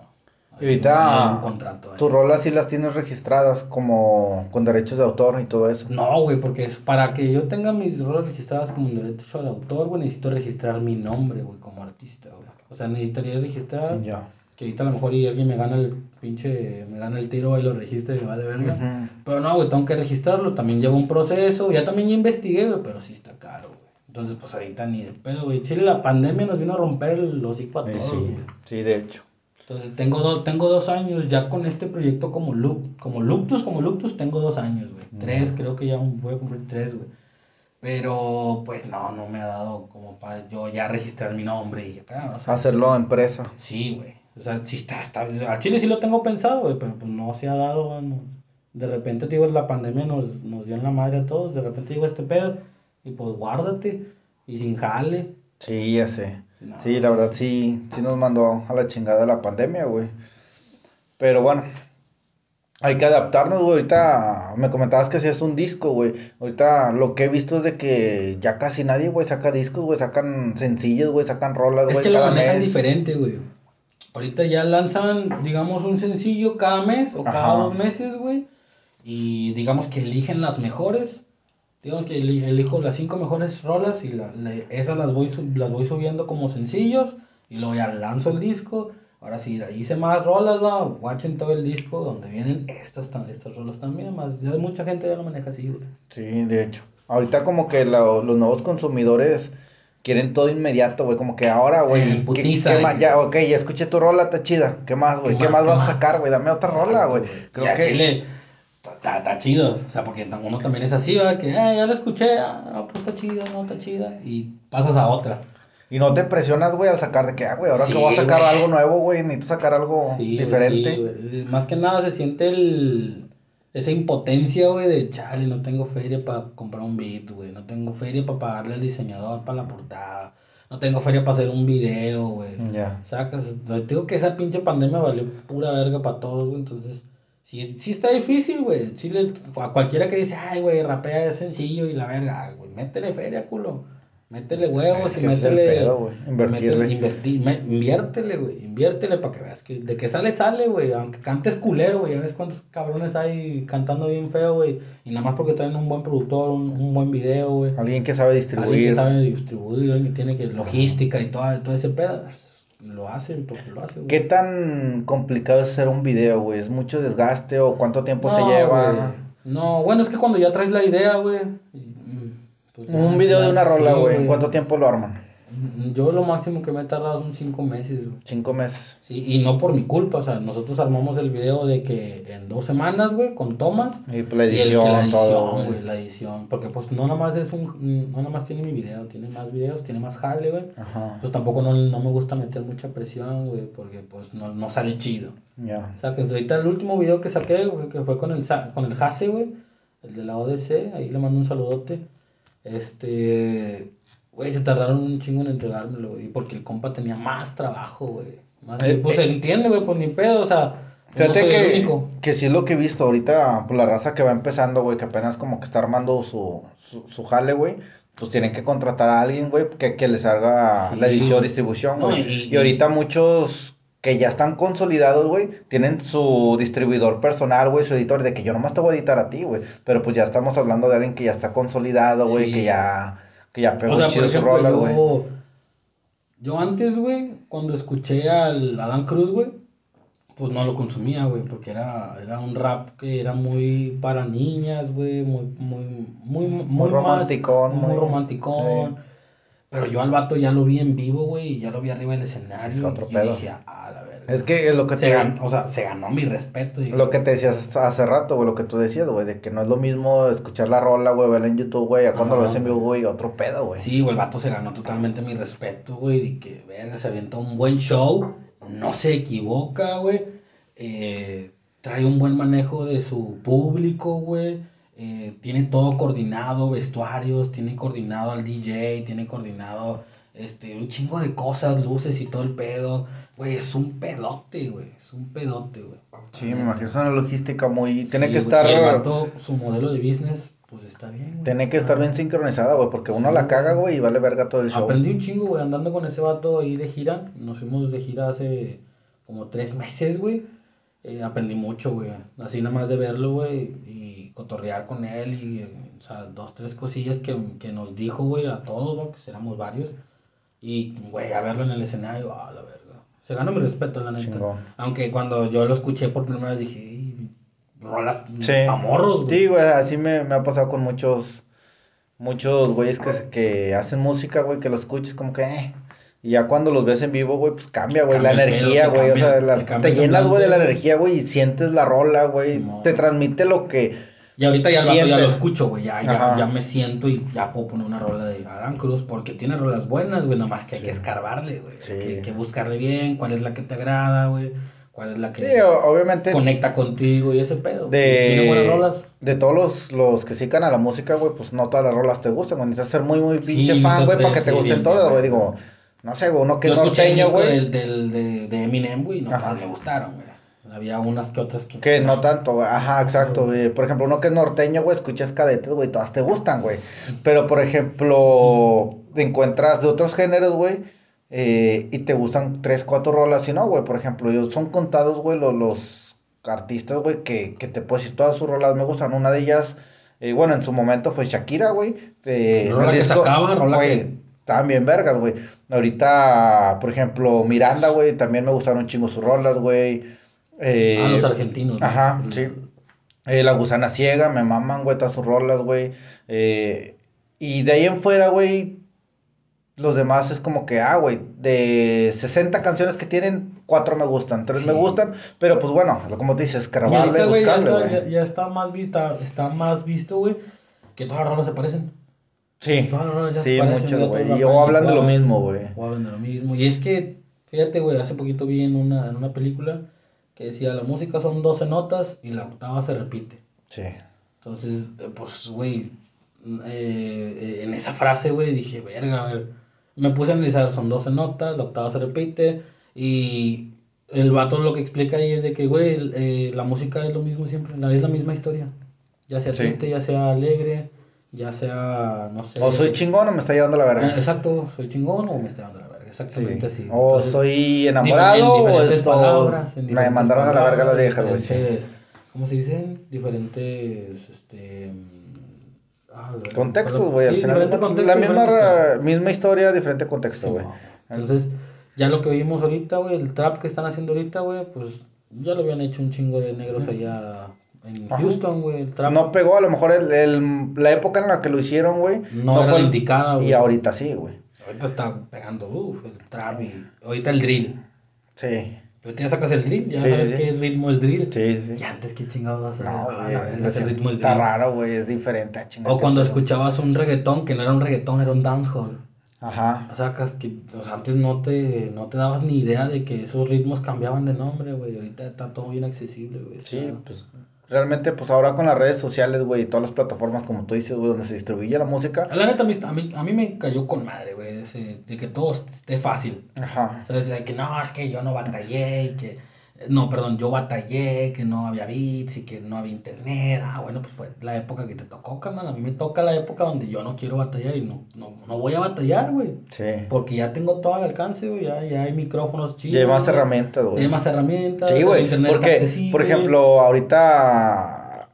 Y ahorita un contrato ahí. tus rolas sí las tienes registradas como con derechos de autor y todo eso. No, güey, porque es para que yo tenga mis rolas registradas como un derecho al autor, güey, necesito registrar mi nombre, güey, como artista, güey. O sea, necesitaría registrar Ya. Que ahorita a lo mejor y alguien me gana el pinche, me gana el tiro y lo registra y me va de verga. Pero no, güey, tengo que registrarlo. También lleva un proceso. Ya también ya investigué, güey, pero sí está caro, güey. Entonces, pues ahorita ni de pedo, güey. Chile, la pandemia nos vino a romper el hocico a Eh, todos, sí, güey. sí, de hecho. Entonces, tengo, dos tengo dos años ya con este proyecto como Loop, como Luctus, como Luctus, tengo dos años, güey. Tres, creo que ya voy a cumplir tres, güey. Pero, pues no, no me ha dado como para yo ya registrar mi nombre y acá, o sea, Hacerlo empresa. Sí, güey. O sea, sí está, está. Al Chile sí lo tengo pensado, güey, pero pues no se ha dado, güey. De repente, te digo, la pandemia nos, nos dio en la madre a todos. De repente llegó este pedo y pues guárdate. Y sin jale. Sí, ya sé. No, sí, la verdad sí, sí nos mandó a la chingada la pandemia, güey. Pero bueno, hay que adaptarnos, güey. Ahorita me comentabas que hacías un disco, güey. Ahorita lo que he visto es de que ya casi nadie, güey, saca discos, güey. Sacan sencillos, güey, sacan rolas, Es güey, que lo cada manejan mes. diferente, güey. Ahorita ya lanzan, digamos, un sencillo cada mes o cada Ajá. dos meses, güey. Y digamos que eligen las mejores. Digamos que eli- elijo las cinco mejores rolas y la- la- esas las voy, las voy subiendo como sencillos. Y luego ya lanzo el disco. Ahora sí, hice más rolas, ¿no? Watchen todo el disco donde vienen estas, estas rolas también. Más, ya mucha gente ya lo maneja así, güey. Sí, de hecho. Ahorita como que lo- los nuevos consumidores quieren todo inmediato, güey. Como que ahora, güey. ¿qué- qué más? Ya, ok, ya escuché tu rola, está chida. ¿Qué más, güey? ¿Qué ¿Qué, más? más ¿Qué vas a sacar, güey? Dame otra rola, güey. Creo a que... Chile está, chido. O sea, porque uno también es así, ¿verdad? Que ah, ya lo escuché, ah, no, pues está chida, no está chida. Y pasas a otra. Y no te presionas, güey, al sacar de que, ah, güey, ahora Sí, que voy a sacar güey. algo nuevo, güey, necesito sacar algo Sí, güey, diferente. sí. Más que nada se siente el, esa impotencia, güey, de chale, no tengo feria para comprar un beat, güey. No tengo feria para pagarle al diseñador para la portada. No tengo feria para hacer un video, güey. Ya. Sacas, te digo que esa pinche pandemia valió pura verga para todos, güey. Entonces, sí, sí está difícil, güey. Chile, a cualquiera que dice, ay, güey, rapea es sencillo y la verga, ay, güey, métele feria, culo. Métele huevos y métele. pedo, invertirle. métele- inverti- me- inviértele, güey. Inviértele para que veas que de que sale, sale, güey. Aunque cantes culero, güey. Ya ves cuántos cabrones hay cantando bien feo, güey. Y nada más porque traen un buen productor, un, un buen video, güey. Alguien que sabe Alguien distribuir. que sabe distribuir, alguien que tiene que logística y todo, todo ese pedo. Lo hacen porque lo hacen. ¿Qué tan complicado es hacer un video, güey? ¿Es mucho desgaste o cuánto tiempo se No, lleva? güey. No, bueno, es que cuando ya traes la idea, güey. mm, pues Un video de una sí, rola, güey. ¿En cuánto tiempo lo arman? Yo lo máximo que me he tardado son cinco meses, güey. Cinco meses. Sí, y no por mi culpa, o sea, nosotros armamos el video de que en dos semanas, güey, con tomas. Y la y el- edición, la edición, todo, güey, la edición. Porque pues no nada más es un, no nada más tiene mi video, tiene más videos, tiene más jale, güey. Ajá. Pues tampoco no, no me gusta meter mucha presión, güey, porque pues no, no sale chido. Ya. O sea, que ahorita el último video que saqué, güey, que fue con el, con el Jase, güey, el de la ODC, ahí le mando un saludote. Este, güey, se tardaron un chingo en entregármelo, güey, porque el compa tenía más trabajo, güey. Más, Eh, pues eh. se entiende, güey, pues ni pedo, o sea, no Fíjate el que, único. que sí es lo que he visto ahorita, pues la raza que va empezando, güey, que apenas como que está armando su, su, su jale, güey, pues tienen que contratar a alguien, güey, que, que les haga Sí, la edición, güey. distribución, No, güey. y- y, ahorita muchos que ya están consolidados, güey, tienen su distribuidor personal, güey, su editor, de que yo nomás te voy a editar a ti, güey, pero pues ya estamos hablando de alguien que ya está consolidado, güey, Sí. que ya, que ya pegó O sea, su ejemplo, güey. yo, yo antes, güey, cuando escuché al Adán Cruz, güey, pues no lo consumía, güey, porque era, era un rap que era muy para niñas, güey, muy, muy, muy, muy, más- romanticón, muy, muy- romanticón. sí. Pero yo al vato ya lo vi en vivo, güey, y ya lo vi arriba del escenario. Es otro y pedo. dije, ah. Es que es lo que se te ganó, o sea, se ganó mi respeto. y- Lo que te decías hace rato, güey, lo que tú decías, güey, de que no es lo mismo escuchar la rola, güey, verla en YouTube, güey, a cuando lo ves en vivo, güey. güey, otro pedo, güey. Sí, güey, el vato se ganó totalmente mi respeto, güey, y que, verga, se avienta un buen show, no se equivoca, güey, eh, trae un buen manejo de su público, güey, eh, tiene todo coordinado, vestuarios, tiene coordinado al DJ, tiene coordinado, este, un chingo de cosas, luces y todo el pedo, güey, es un pedote, güey, es un pedote, güey. Sí, me imagino, es una logística muy... Tiene Sí, que güey, estar... y el vato, su modelo de business, pues está bien, güey. Tiene que estar bien sincronizada, güey, porque uno Sí, la caga, güey. güey, y vale verga todo el show. Aprendí un chingo, güey, andando con ese vato ahí de gira. Nos fuimos de gira hace como tres meses, güey. Eh, aprendí mucho, güey. Así nada más de verlo, güey, y cotorrear con él y, o sea, dos, tres cosillas que, que nos dijo, güey, a todos, ¿no? que éramos varios. Y, güey, a verlo en el escenario, ah, la verga. Se ganó mi respeto, la neta. Aunque cuando yo lo escuché por primera vez dije, "Ey, rolas Sí. pa' morros, güey. Sí, güey, así me, me ha pasado con muchos... Muchos güeyes que, que hacen música, güey, que lo escuches como que... eh. Y ya cuando los ves en vivo, güey, pues cambia, güey, la energía, güey. O sea, la- te llenas, güey, de la energía, güey, y sientes la rola, güey. Te transmite lo que... Y ahorita ya el vato ya Sientes. lo escucho, güey. Ya, ya, ya me siento y ya puedo poner una rola de Adam Cruz porque tiene rolas buenas, güey. Nada más que hay que escarbarle, güey. Sí. Hay que, que buscarle bien cuál es la que te agrada, güey. Cuál es la que Sí, obviamente... conecta contigo y ese pedo. güey. Tiene buenas De, rolas. de todos los, los que sican a la música, güey, pues no todas las rolas te gustan, güey. Necesitas ser muy, muy pinche fan, güey, para que te gusten todas, güey. Digo, no sé, güey, uno que es norteño, güey. del, del, de, de Eminem, güey, no todas me gustaron, güey. Había unas que otras que... Que no tanto, güey. Ajá, exacto, güey. Por ejemplo, uno que es norteño, güey, escuchas cadetes, güey, todas te gustan, güey. Pero, por ejemplo, te encuentras de otros géneros, güey, eh, y te gustan tres, cuatro rolas, y no, güey. Por ejemplo, yo, son contados, güey, los, los artistas, güey, que, que te puedo decir todas sus rolas me gustan. Una de ellas, eh, bueno, en su momento fue Shakira, güey. Eh, Rola que sacaba, rola güey, que- Estaban bien vergas, güey. Ahorita, por ejemplo, Miranda, güey, también me gustaron un chingo sus rolas, güey. Eh, Ah, los argentinos, güey. Ajá, sí. Eh, la gusana ciega, me maman, güey, todas sus rolas, güey. Eh, y de ahí en fuera, güey, los demás es como que, ah, güey, de 60 canciones que tienen, cuatro me gustan, tres me Sí. gustan, pero pues bueno, como te dices, grabarle, ahorita, güey, ya, buscarle, ya, ya está más vista, está más visto, güey, que todas las rolas se parecen. Sí, Todas las rolas ya sí, se parecen, mucho, todos güey. Y o hablan de lo mismo, güey. O hablan de lo mismo. Y es que, fíjate, güey, hace poquito vi en una, en una película que decía, la música son 12 notas y la octava se repite. Sí. Entonces, pues, güey, eh, eh, en esa frase, güey, dije, verga, a ver. Me puse a analizar, son 12 notas, la octava se repite. Y el vato lo que explica ahí es de que, güey, eh, la música es lo mismo siempre, es la misma historia. Ya sea Sí. triste, ya sea alegre, ya sea, no sé. O soy chingón o me está llevando la verga. exacto, soy chingón o me está dando la verga. Sí. Exactamente así. O Entonces, soy enamorado en o esto. palabras, en me mandaron a la verga palabras, viejas, güey. ¿Cómo se dicen? Diferentes, este... mm, ah, la Contextos, güey, al final. cuentas, contexto, la misma, historia. misma historia, diferente contexto, güey. Entonces, Ya lo que vimos ahorita, güey, el trap que están haciendo ahorita, güey, pues ya lo habían hecho un chingo de negros allá en Ajá. Houston, güey, el trap. No pegó, a lo mejor el, el- la época en la que lo hicieron, güey. No era la el- indicada, güey. Y ahorita sí, güey. Ahorita está pegando, uff, el trap y ahorita el drill. Sí. Ahorita ya sacas el drill, ya Sí, sabes sí. qué ritmo es drill. Sí, sí. Y antes qué chingados vas a No. Ah, güey, la verga, ese es- ritmo es está drill. raro, güey, es diferente. ah, chinga, O cuando escuchabas un reggaetón que no era un reggaetón, era un dancehall. Ajá. O sea, que, o sea, antes no te, no te dabas ni idea de que esos ritmos cambiaban de nombre, güey. Ahorita está todo bien accesible, güey. Sí, pues realmente, pues ahora con las redes sociales, güey, y todas las plataformas, como tú dices, güey, donde se distribuye la música. La neta, a mí, a mí, me cayó con madre, güey, de que todo esté fácil. Ajá. O sea, de que no, es que yo no batallé y que... No, perdón, yo batallé, que no había beats y que no había internet. Ah, bueno, pues fue la época que te tocó, carnal. A mí me toca la época donde yo no quiero batallar y no, no, no voy a batallar, güey. Sí. Porque ya tengo todo al alcance, güey. Ya, ya hay micrófonos chidos. Y hay más herramientas, güey. Y hay más herramientas. Sí, güey. internet está Porque, accesible. por ejemplo, ahorita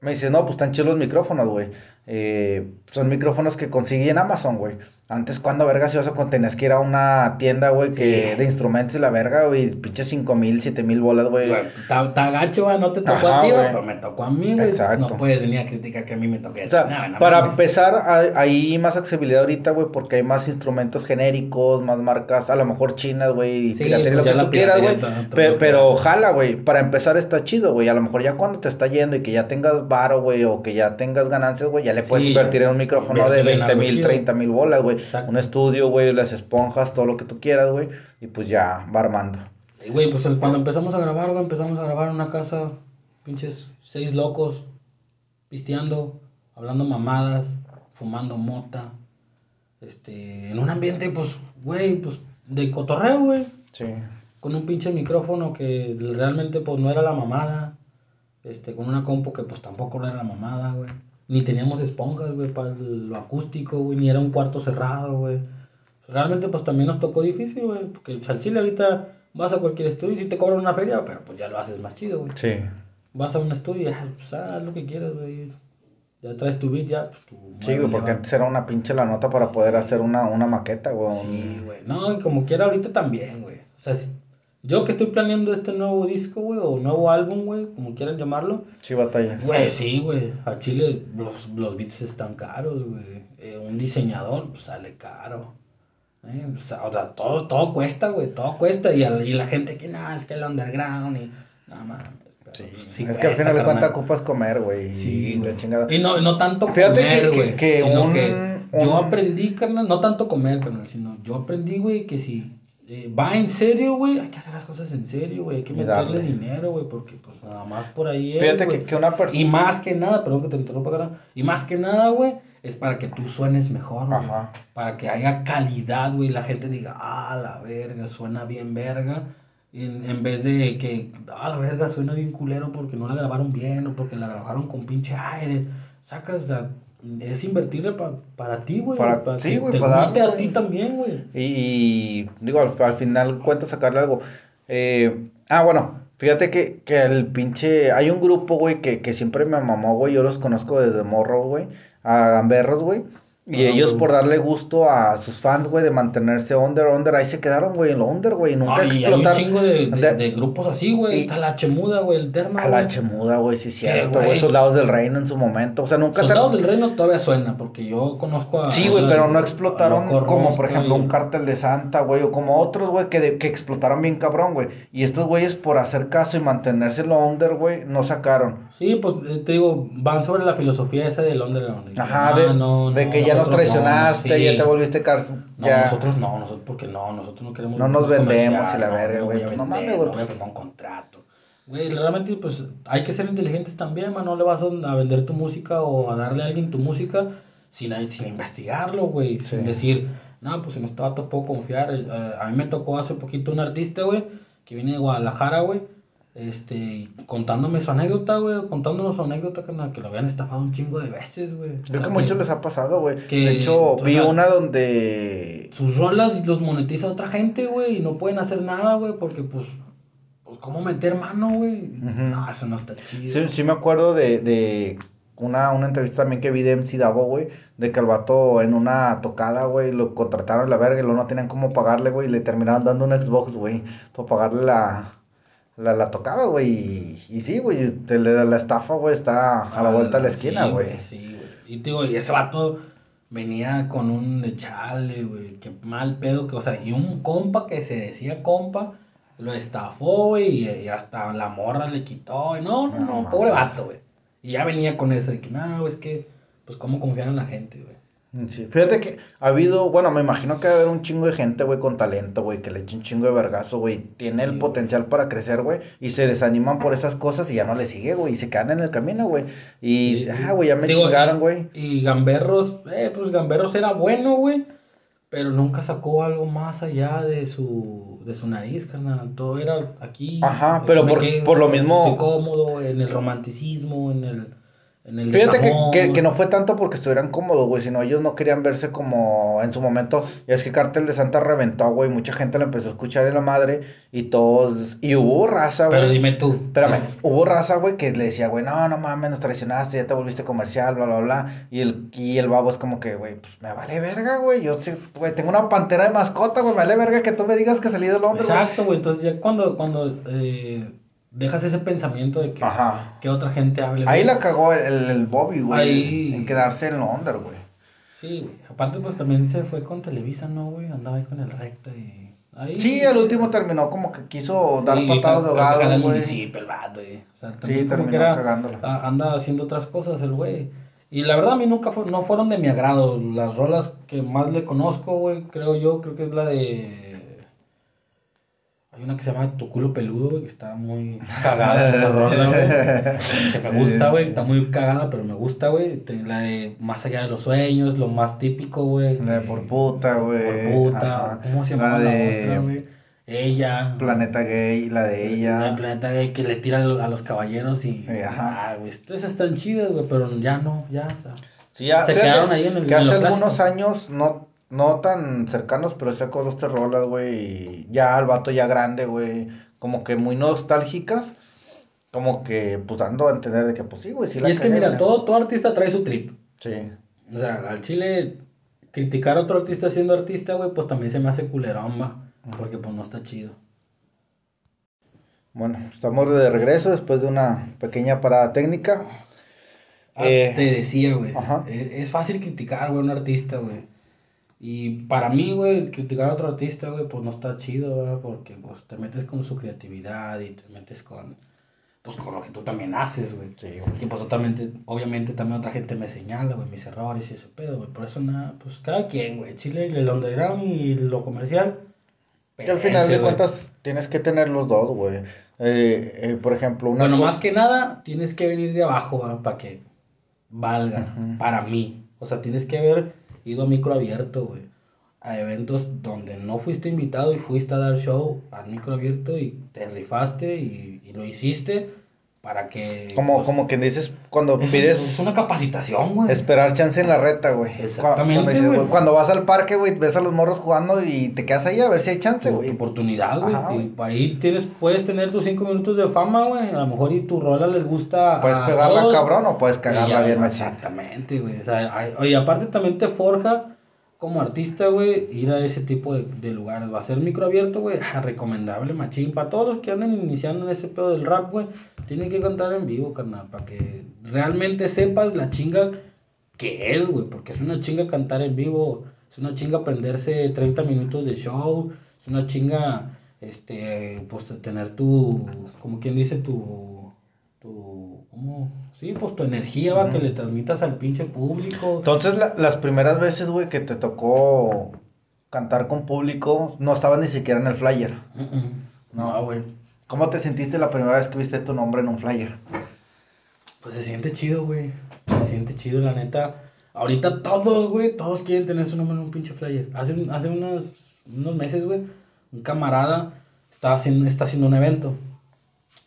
me dice, no, pues están chidos los micrófonos, güey. Eh, son micrófonos que conseguí en Amazon, güey. Antes, cuando vergas ibas a con- tenías que ir a una tienda, güey, que Sí. de instrumentos y la verga, güey, pinche cinco mil, siete mil bolas, güey. Güey, Está está gacho, güey, no te tocó Ajá, a ti, güey, pero me tocó a mí, güey. Exacto. No puedes venir a criticar que a mí me toque. O sea, Nah, no para empezar, hay, hay más accesibilidad ahorita, güey, porque hay más instrumentos genéricos, más marcas, a lo mejor chinas, güey, y Sí, piratería, pues lo que tú quieras, güey. Pero, muy jala, güey, para empezar está chido, güey. A lo mejor ya cuando te está yendo y que ya tengas varo, güey, o que ya tengas ganancias, güey, ya le puedes Sí, invertir en un micrófono de Invertirle en 20 algo mil, chido. 30 mil bolas, güey. Exacto. Un estudio, güey, las esponjas, todo lo que tú quieras, güey, y pues ya va armando. Sí, güey, pues cuando empezamos a grabar, güey, empezamos a grabar en una casa, pinches seis locos, pisteando, hablando mamadas, fumando mota, este, en un ambiente, pues, güey, pues, de cotorreo, güey, Sí. con un pinche micrófono que realmente, pues, no era la mamada, este, con una compu que, pues, tampoco era la mamada, güey, ni teníamos esponjas, güey, para lo acústico, güey, ni era un cuarto cerrado, güey. Realmente, pues, también nos tocó difícil, güey, porque pues, al chile ahorita vas a cualquier estudio y si te cobran una feria, pero pues ya lo haces más chido, güey. Sí. Vas a un estudio y ya, pues, haz lo que quieras, güey. Ya traes tu beat, ya, pues, tu Sí, güey, porque antes era una pinche la nota para poder hacer una, una maqueta, güey. Sí, güey. No, y como quiera ahorita también, güey. O sea, si- yo que estoy planeando este nuevo disco, güey, o nuevo álbum, güey, como quieran llamarlo. Sí, batallas. Güey, sí, güey. A Chile los, los beats están caros, güey. Eh, un diseñador pues, sale caro. Eh, o sea, o sea, todo, todo cuesta, güey. Todo cuesta. Y, y la gente que, no, es que el underground y... No, mames. pero, Sí, pues, sí es que al final de cuentas ocupas comer, güey. Sí, y la chingada. Y no, no tanto Fíjate comer, que- que- güey. que un- que yo aprendí, carnal, no tanto comer, carnal, sino yo aprendí, güey, que si eh, va en serio, güey, hay que hacer las cosas en serio, güey. Hay que Y meterle dinero, güey, porque pues nada más por ahí es, Fíjate que, que una persona. Y más que nada, perdón que te interrumpa, carnal. Y más que nada, güey, es para que tú suenes mejor, güey. Ajá. Para que haya calidad, güey. La gente diga, ah, la verga, suena bien verga. En, en vez de que, ah, la verga, suena bien culero porque no la grabaron bien o porque la grabaron con pinche aire. Sacas, sea, es invertirle pa- para ti, güey. Para- Para, sí, que güey, te para guste a ti también, güey. Y, y, digo, al, al final cuenta sacarle algo. Eh, ah, bueno, fíjate que, que el pinche. Hay un grupo, güey, que, que siempre me mamó, güey. Yo los conozco desde morro, güey. A Gamberros, güey. Y Ah, ellos güey. por darle gusto a sus fans, güey, de mantenerse under, under, ahí se quedaron, güey, en lo under, güey. Nunca Ay, hay un explotar. chingo de, de- de- grupos así, güey. Está la Chemuda, güey, el Terma, A la güey. chemuda, güey, sí, cierto, güey? Soldados del reino en su momento. O sea, nunca Soldados del Reino todavía suena, porque yo conozco a. Sí, güey, pero no explotaron como, por ejemplo, y- un cártel de Santa, güey, o como otros, güey, que, de- que explotaron bien cabrón, güey. Y estos güeyes, por hacer caso y mantenerse en lo under, güey, no sacaron. Sí, pues eh, te digo, van sobre la filosofía esa del que, Ajá, ah, de, no, de no, que ya nos traicionaste, no, sí. ya te volviste cárcel. No, ya. nosotros no, nosotros porque no, nosotros no queremos. No nos vendemos y la no, verga, güey, no mames, güey, no voy a pues. firmar un contrato. Güey, realmente, pues hay que ser inteligentes también, man. No le vas a, vender tu música o a darle a alguien tu música sin, sin investigarlo, güey. Sin decir, no, pues en este vato puedo confiar. Eh, a mí me tocó hace poquito un artista, güey, que viene de Guadalajara, güey. Este, contándome su anécdota, güey, contándonos su anécdota, carnal, que lo habían estafado un chingo de veces, güey. O Creo sea, que muchos les ha pasado, güey. De hecho, vi sea- una donde. sus rolas los monetiza otra gente, güey, y no pueden hacer nada, güey, porque pues, pues, ¿cómo meter mano, güey? No, eso no está chido. Sí, sí me acuerdo de, de una, una entrevista también que vi de MC Davo, güey, de que el vato en una tocada, güey, lo contrataron a la verga y luego no tenían cómo pagarle, güey, y le terminaron dando un Xbox, güey, para pagarle la, la, la tocada, güey, y, y sí, güey, te le- la estafa, güey, está a la vuelta de la esquina, Sí, güey. Sí, güey. Y te digo, y ese vato venía con un chale, güey. Qué mal pedo que, o sea, y un compa que se decía compa, lo estafó, güey, y, y hasta la morra le quitó. y no, no, No no, pobre vato, güey. Y ya venía con eso de que, no, es que, pues, cómo confiar en la gente, güey. Sí, fíjate que ha habido, bueno, me imagino que va a haber un chingo de gente, güey, con talento, güey, que le eche un chingo de vergazo, güey, tiene Sí, el güey. potencial para crecer, güey, y se desaniman por esas cosas y ya no le sigue, güey, y se quedan en el camino, güey, y, Sí, ah, güey, ya me Digo, chingaron, güey. Y Gamberros, eh, pues Gamberros era bueno, güey. Pero nunca sacó algo más allá de su, de su nariz, carnal. Todo era aquí. Ajá, pero por- quedé- por lo mismo- Estoy cómodo en el romanticismo, en el, en el Fíjate que, desamor. que, que no fue tanto porque estuvieran cómodos, güey, sino ellos no querían verse como en su momento. Y es que Cartel de Santa reventó, güey, mucha gente lo empezó a escuchar en la madre y todos. Y hubo raza, güey. Pero dime tú. Espérame, hubo raza, güey, que le decía, güey, no, no mames, nos traicionaste, ya te volviste comercial, bla, bla, bla. Y el, y el babo es como que, güey, pues me vale verga, güey. Yo sí, güey, tengo una pantera de mascota, güey, me vale verga que tú me digas que salí de Londres, güey. Exacto, güey. Entonces ya cuando, cuando eh, dejas ese pensamiento de que, Ajá. que otra gente hable. Ahí güey. la cagó el, el Bobby, güey, Ahí- en quedarse en Londres, güey. Sí, güey. Aparte, pues también se fue con Televisa, ¿no, güey? Andaba ahí con el recta y. Ahí, Sí, al último terminó como que quiso dar Sí, patadas de ahogado, el güey. municipio, el vato, güey. O sea, como terminó era, cagándola. a- anda haciendo otras cosas el güey. Y la verdad a mí nunca fue, no fueron de mi agrado. Las rolas que más le conozco, güey, creo yo, creo que es la de... Hay una que se llama Tu culo peludo, güey, que está muy cagada esa rola, güey. Que me gusta, güey, está muy cagada, pero me gusta, güey. La de Más allá de los sueños, lo más típico, güey. La de Por puta, güey. Por puta. Ajá. ¿Cómo se La llamaba la, de otra, güey? Ella. Planeta Gay, la de El ella. planeta gay que le tira a lo- a los caballeros y. Ajá. Ah, güey. Esas están chidas, güey, pero ya no, ya. o sea. Sí, ya, Se fíjate quedaron ahí en el- que en hace algunos años, no, no tan cercanos, pero sacó dos tres rolas, güey, ya el vato ya grande, güey, como que muy nostálgicas, como que, pues, dando a entender de que, pues, sí, güey, sí la y es que mira, todo, todo artista trae su trip. Sí. O sea, al chile, criticar a otro artista siendo artista, güey, pues también se me hace culerón, va. Porque pues no está chido. Bueno, estamos de regreso después de una pequeña parada técnica. Ah, Eh, te decía, güey. ajá. Es, es fácil criticar, güey, a un artista, güey. Y para mí, güey, criticar a otro artista, güey, pues no está chido, güey, porque pues te metes con su creatividad y te metes con, pues con lo que tú también haces, güey. Sí, güey. Y pues totalmente, obviamente también otra gente me señala, güey, mis errores y ese pedo, güey. Por eso nada, pues cada quien, güey. Chile, el underground y lo comercial. Que al final de cuentas tienes que tener los dos, güey. Eh, eh, por ejemplo, una Bueno, cosa- más que nada, tienes que venir de abajo para que valga para mí. O sea, tienes que haber ido a micro abierto. A eventos donde no fuiste invitado y fuiste a dar show al micro abierto y te rifaste y lo hiciste para que... Como, pues, como quien dices, cuando es, pides es una capacitación, güey. esperar chance en la reta, güey. Exactamente, Cuando, dices, güey. güey, cuando vas al parque, güey, ves a los morros jugando y te quedas ahí a ver si hay chance, güey. tu oportunidad, güey. Ahí tienes, puedes tener tus cinco minutos de fama, güey. A lo mejor y tu rola les gusta. Puedes a pegarla todos. cabrón o puedes cagarla ya, bien, machín. Exactamente, güey. O sea, hay- oye, aparte también te forja como artista, güey, ir a ese tipo de, lugares. Va a ser micro abierto, güey. recomendable, machín. Para todos los que anden iniciando en ese pedo del rap, güey, tienen que cantar en vivo, carnal. Para que realmente sepas la chinga que es, güey. Porque es una chinga cantar en vivo. Es una chinga aprenderse 30 minutos de show. Es una chinga, este, pues tener tu, como quien dice, tu, tu, ¿cómo? Sí, pues tu energía, va, que le transmitas al pinche público. Entonces, la- las primeras veces, güey, que te tocó cantar con público, no estabas ni siquiera en el flyer. No, güey. ¿Cómo te sentiste la primera vez que viste tu nombre en un flyer? Pues se siente chido, güey. Se siente chido, la neta. Ahorita todos, güey, todos quieren tener su nombre en un pinche flyer. Hace, hace unos, unos meses, güey, un camarada está haciendo, está haciendo un evento.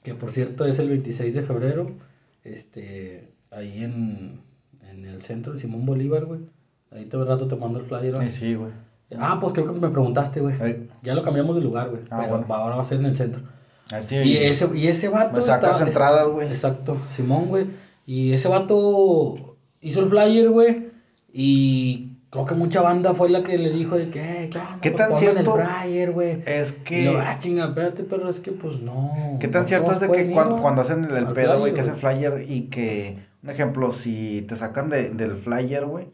Que por cierto es el 26 de febrero. Este, ahí en, en el centro de Simón Bolívar, güey. Ahí todo el rato te mando el flyer. ¿va? sí, güey. Ah, pues creo que me preguntaste, güey. Sí. Ya lo cambiamos de lugar, güey. Ah, pero bueno. ahora va a ser en el centro. Así, Y ese, y ese vato. Me sacas está- entradas, güey. Exacto, Simón, güey. Y ese vato hizo el flyer, güey. Y creo que mucha banda fue la que le dijo de que, eh, ¿qué onda? ¿Qué Pues tan cierto el flyer, güey. Es que... lo, ah, chinga, espérate, pero es que pues no. ¿Qué tan no cierto es de que cuando, cuando hacen el, pedo, güey, que hacen flyer y que, un ejemplo, si te sacan de- del flyer, güey,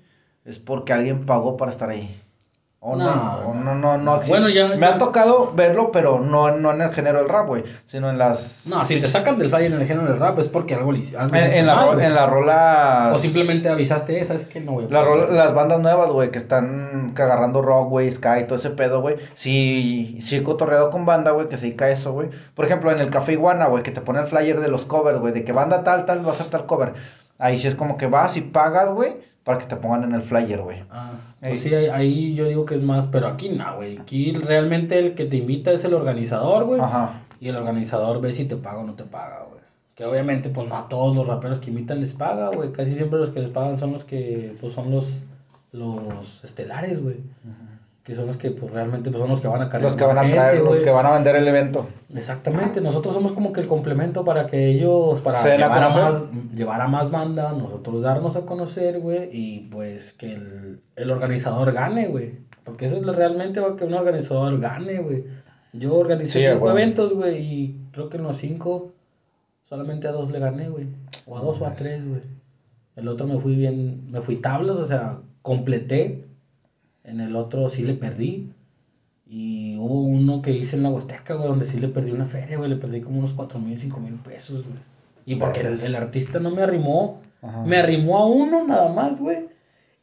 es porque alguien pagó para estar ahí. O no, No, no, no, no. Bueno, ya- Me ha tocado verlo, pero no, no en el género del rap, güey, sino en las... No, si te sacan del flyer en el género del rap es porque algo le algo En, la, mal, en la rola... O simplemente avisaste esa, es que no, güey. La rola- las bandas nuevas, güey, que están que agarrando rock, güey, sky, todo ese pedo, güey. Sí, sí cotorreado con banda, güey, que se dedica a eso, güey. Por ejemplo, en el Café Iguana, güey, que te pone el flyer de los covers, güey, de que banda tal, tal, va a ser tal cover. Ahí sí es como que vas y pagas, güey, para que te pongan en el flyer, güey. Ah, pues sí, ahí, ahí yo digo que es más, pero aquí no, güey. Aquí realmente el que te invita es el organizador, güey. Ajá. Y el organizador ve si te paga o no te paga, güey. Que obviamente, pues no a todos los raperos que invitan les paga, güey. Casi siempre los que les pagan son los que, pues son los, los estelares, güey. Que son los que, pues realmente, pues son los que van a cargar Los que más van a gente, los que van a vender el evento. Exactamente, nosotros somos como que el complemento para que ellos, para ¿Se den a llevar a, más, llevar a más banda, nosotros darnos a conocer, güey, y pues que el, el organizador gane, güey. Porque eso es lo- realmente que un organizador gane, güey. Yo Sí, a cinco eventos, güey, y creo que en los cinco solamente a dos le gané, güey. O a dos o a tres, güey. El otro me fui bien, me fui tablas, o sea, completé. En el otro sí le perdí. Y hubo uno que hice en la Huasteca, güey, donde sí le perdí una feria, güey. Le perdí como unos 4 mil, 5 mil pesos, güey. Y porque el, el artista no me arrimó. Ajá. Me arrimó a uno nada más, güey.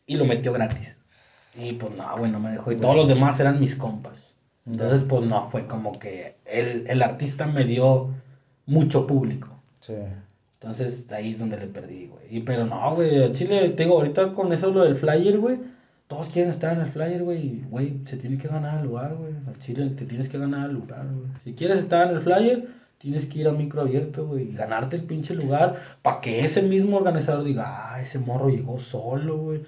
Y lo metió gratis. Y pues no, güey, no me dejó. Y todos los demás eran mis compas. Entonces, pues no, fue como que el, el artista me dio mucho público. Sí. Entonces, ahí es donde le perdí, güey. Y, pero no, güey, Chile, te digo, ahorita con eso lo del flyer, güey. Todos quieren estar en el flyer, güey. y, Güey, se tiene que ganar el lugar, güey. Al Chile te tienes que ganar el lugar, güey. Si quieres estar en el flyer, tienes que ir a micro abierto, güey. Y ganarte el pinche lugar. Para que ese mismo organizador diga, ah, ese morro llegó solo, güey.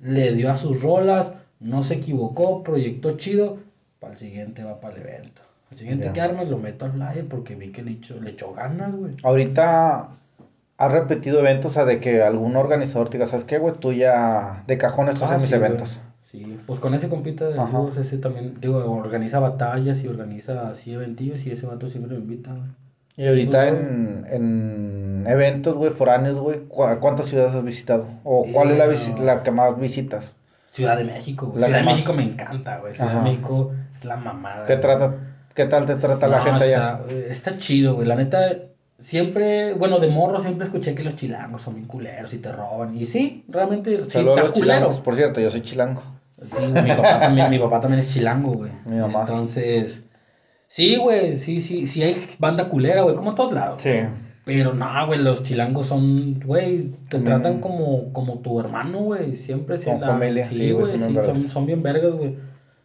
Le dio a sus rolas, no se equivocó, proyectó chido. Para el siguiente va para el evento. El siguiente Ya. que arme lo meto al flyer porque vi que le echó, le echó ganas, güey. Ahorita has repetido eventos, o sea, de que algún organizador te diga, ¿sabes qué, güey? Tú ya de cajón estás Ah, en mis sí, güey. eventos. Sí, pues con ese compita de. Lugos, ese también, digo, organiza batallas y organiza así eventillos y ese vato siempre me invita, güey. Y ahorita Pues, en, en eventos, güey, foráneos, güey, ¿cu- ¿cuántas ciudades has visitado? ¿O cuál es la, la que más visitas? Ciudad de México, güey. Ciudad de más- México me encanta, güey. Ciudad Ajá. de México es la mamada. ¿Qué, güey. trata, ¿Qué tal te trata la gente allá? Está chido, güey. La neta, siempre, bueno, de morro siempre escuché que los chilangos son bien culeros y te roban. Y sí, realmente, sí, Saludos a está los culero. chilangos. Por cierto, yo soy chilango. Sí, güey, mi papá también, mi papá también es chilango, güey. Mi mamá. Entonces, sí, güey, sí, sí, sí hay banda culera, güey, como en todos lados. Sí. Pero no, güey, los chilangos son, güey, te También- tratan como, como tu hermano, güey. Siempre Como la- familia, sí, güey, son sí, son, son bien vergas, güey.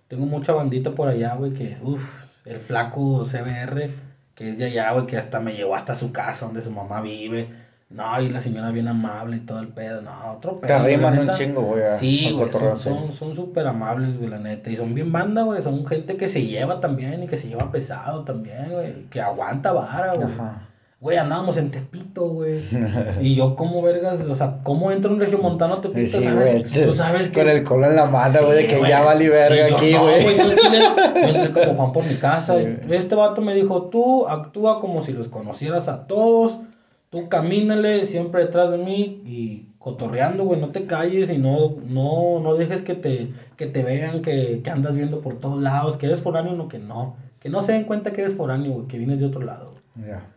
Tengo mucha bandita por allá, güey, que, uff, el flaco CBR, que es de allá, güey, que hasta me llevó hasta su casa donde su mamá vive. No, y la señora bien amable y todo el pedo. No, otro pedo. Te arriman un chingo, güey, Sí, güey, son súper amables, güey, la neta. Y son bien banda, güey. Son gente que se lleva también y que se lleva pesado también, güey. Que aguanta vara, güey. Ajá. Güey, andábamos en Tepito, güey. Y yo, como vergas, o sea, ¿cómo entra un regiomontano a Tepito? Sí, ¿Sabes? Tú sabes que. Con el colo en la mano, güey, Sí, de que güey. ya vali verga yo, aquí, no, güey. Yo, Chile, yo entré como Juan por mi casa. Sí. Este vato me dijo, tú actúa como si los conocieras a todos. Tú camínale siempre detrás de mí y cotorreando, güey. No te calles y no, no, no dejes que te, que te vean que, que andas viendo por todos lados. Que eres foráneo, no que no. Que no se den cuenta que eres foráneo, güey. Que vienes de otro lado. Ya.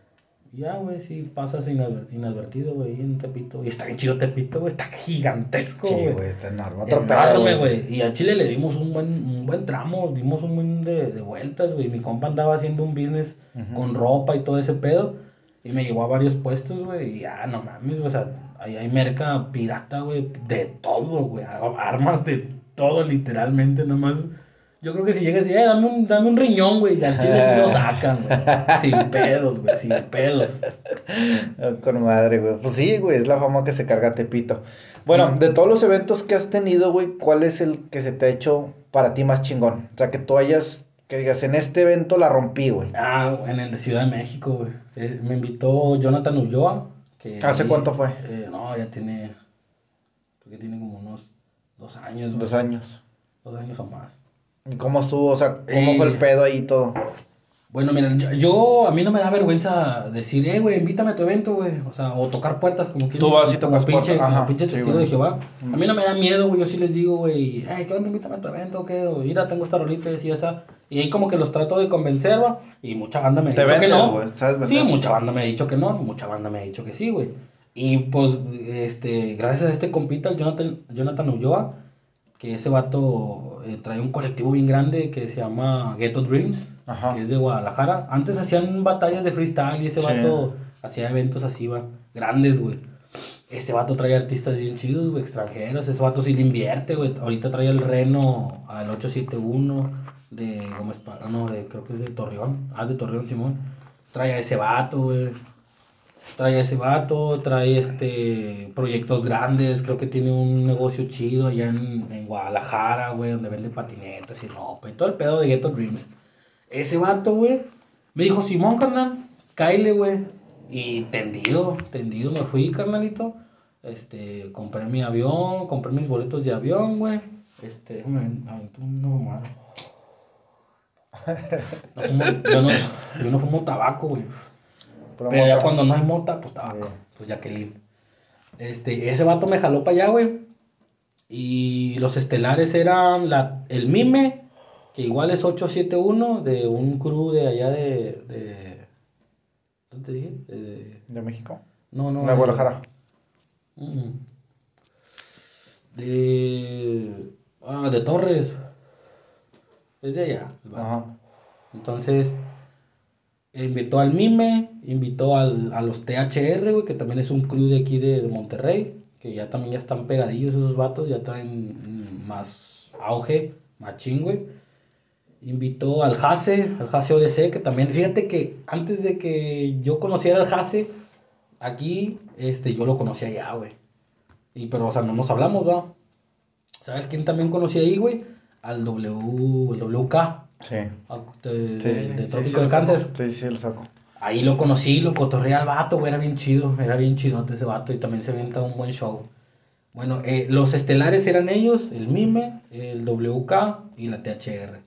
Ya, güey, sí, pasas inadver- inadvertido, güey, en Tepito. Y está bien chido Tepito, güey, está gigantesco, Sí, güey. güey, está enorme. Enorme, güey. güey. Y a Chile le dimos un buen, un buen tramo, dimos un buen de, de vueltas, güey. Mi compa andaba haciendo un business con ropa y todo ese pedo. Y me llevó a varios puestos, güey. Y ya, no mames, güey. O sea, ahí hay merca pirata, güey. De todo, güey. Armas de todo, literalmente, nomás. Yo creo que si llegas y, eh, dame un, dame un riñón, güey. Y al chile sí lo sacan, güey. Sin pedos, güey, sin pedos. Ah, Con madre, güey. Pues sí, güey, es la fama que se carga Tepito. Bueno, de todos los eventos que has tenido, güey, ¿cuál es el que se te ha hecho para ti más chingón? O sea, que tú hayas, que digas, en este evento la rompí, güey. Ah, en el de Ciudad de México, güey. Eh, me invitó Jonathan Ulloa, que ¿Hace ahí- cuánto fue? eh, no, ya tiene, creo que tiene como unos dos años, güey. Dos años. Dos años o más. ¿Y cómo estuvo? O sea, ¿cómo fue el Eh. pedo ahí y todo? Bueno, mira, yo, yo- a mí no me da vergüenza decir, eh, güey, invítame a tu evento, güey. O sea, o tocar puertas como quien Tú vas y como tocas pinche, puertas, como ajá, pinche sí, testigo güey. de Jehová. A mí no me da miedo, güey. Yo sí les digo, güey, eh, ¿qué onda? Invítame a tu evento, ¿qué? O mira, tengo esta rolita y esa. Y ahí como que los trato de convencer, va. Y mucha banda me ha Te dicho que vendes, no. güey, sabes Sí, mucha banda me ha dicho que no, mucha banda me ha dicho que sí, güey. Y pues, este, gracias a este compita, el Jonathan, Jonathan Ulloa, que ese vato eh, trae un colectivo bien grande que se llama Ghetto Dreams, Ajá. que es de Guadalajara. Antes hacían batallas de freestyle y ese Sí. vato hacía eventos así, va, grandes, güey. Ese vato trae artistas bien chidos, güey, extranjeros. Ese vato sí le invierte, güey. Ahorita trae el Reno al 871 de Gómez no, de, creo que es de Torreón. Ah, de Torreón, Simón. Trae a ese vato, güey. Trae ese vato, trae este proyectos grandes, creo que tiene un negocio chido allá en, en Guadalajara, güey, donde vende patinetas y ropa y todo el pedo de Ghetto Dreams. Ese vato, güey, me dijo, Simón, carnal, cáile, güey. Y tendido, tendido me fui, carnalito. Este, compré mi avión, compré mis boletos de avión, güey. Este, déjame aventar una mamada. No fumo- yo, no, yo no fumo tabaco, güey. Pero ya cuando no hay mota, pues tabaco. Sí. Pues Jacqueline. Este, ese vato me jaló para allá, güey. Y los estelares eran la, el Mime, que igual es 871, de un crew de allá de. de ¿Dónde te dije? De- ¿De México? no, no. de Guadalajara. De. Ah, de Torres. Es de allá. el vato. Ajá. Entonces, invitó al Mime, invitó al, a los THR, güey, que también es un crew de aquí de, Monterrey, que ya también ya están pegadillos esos vatos, ya traen más auge, machín, güey. Invitó al Jase, al Jase ODC, que también, fíjate que antes de que yo conociera al Jase, aquí, este, yo lo conocí allá, güey. Y, pero, o sea, no nos hablamos, va. ¿Sabes quién también conocí ahí, güey? Al W, el WK. Sí. De, Sí, de- de sí, trópico sí, de cáncer. Sí, sí, lo saco. Ahí lo conocí, lo cotorreé al vato, güey, era bien chido, era bien chidote ese vato y también se avienta un buen show. Bueno, eh, los estelares eran ellos, el Mime, el WK y la THR.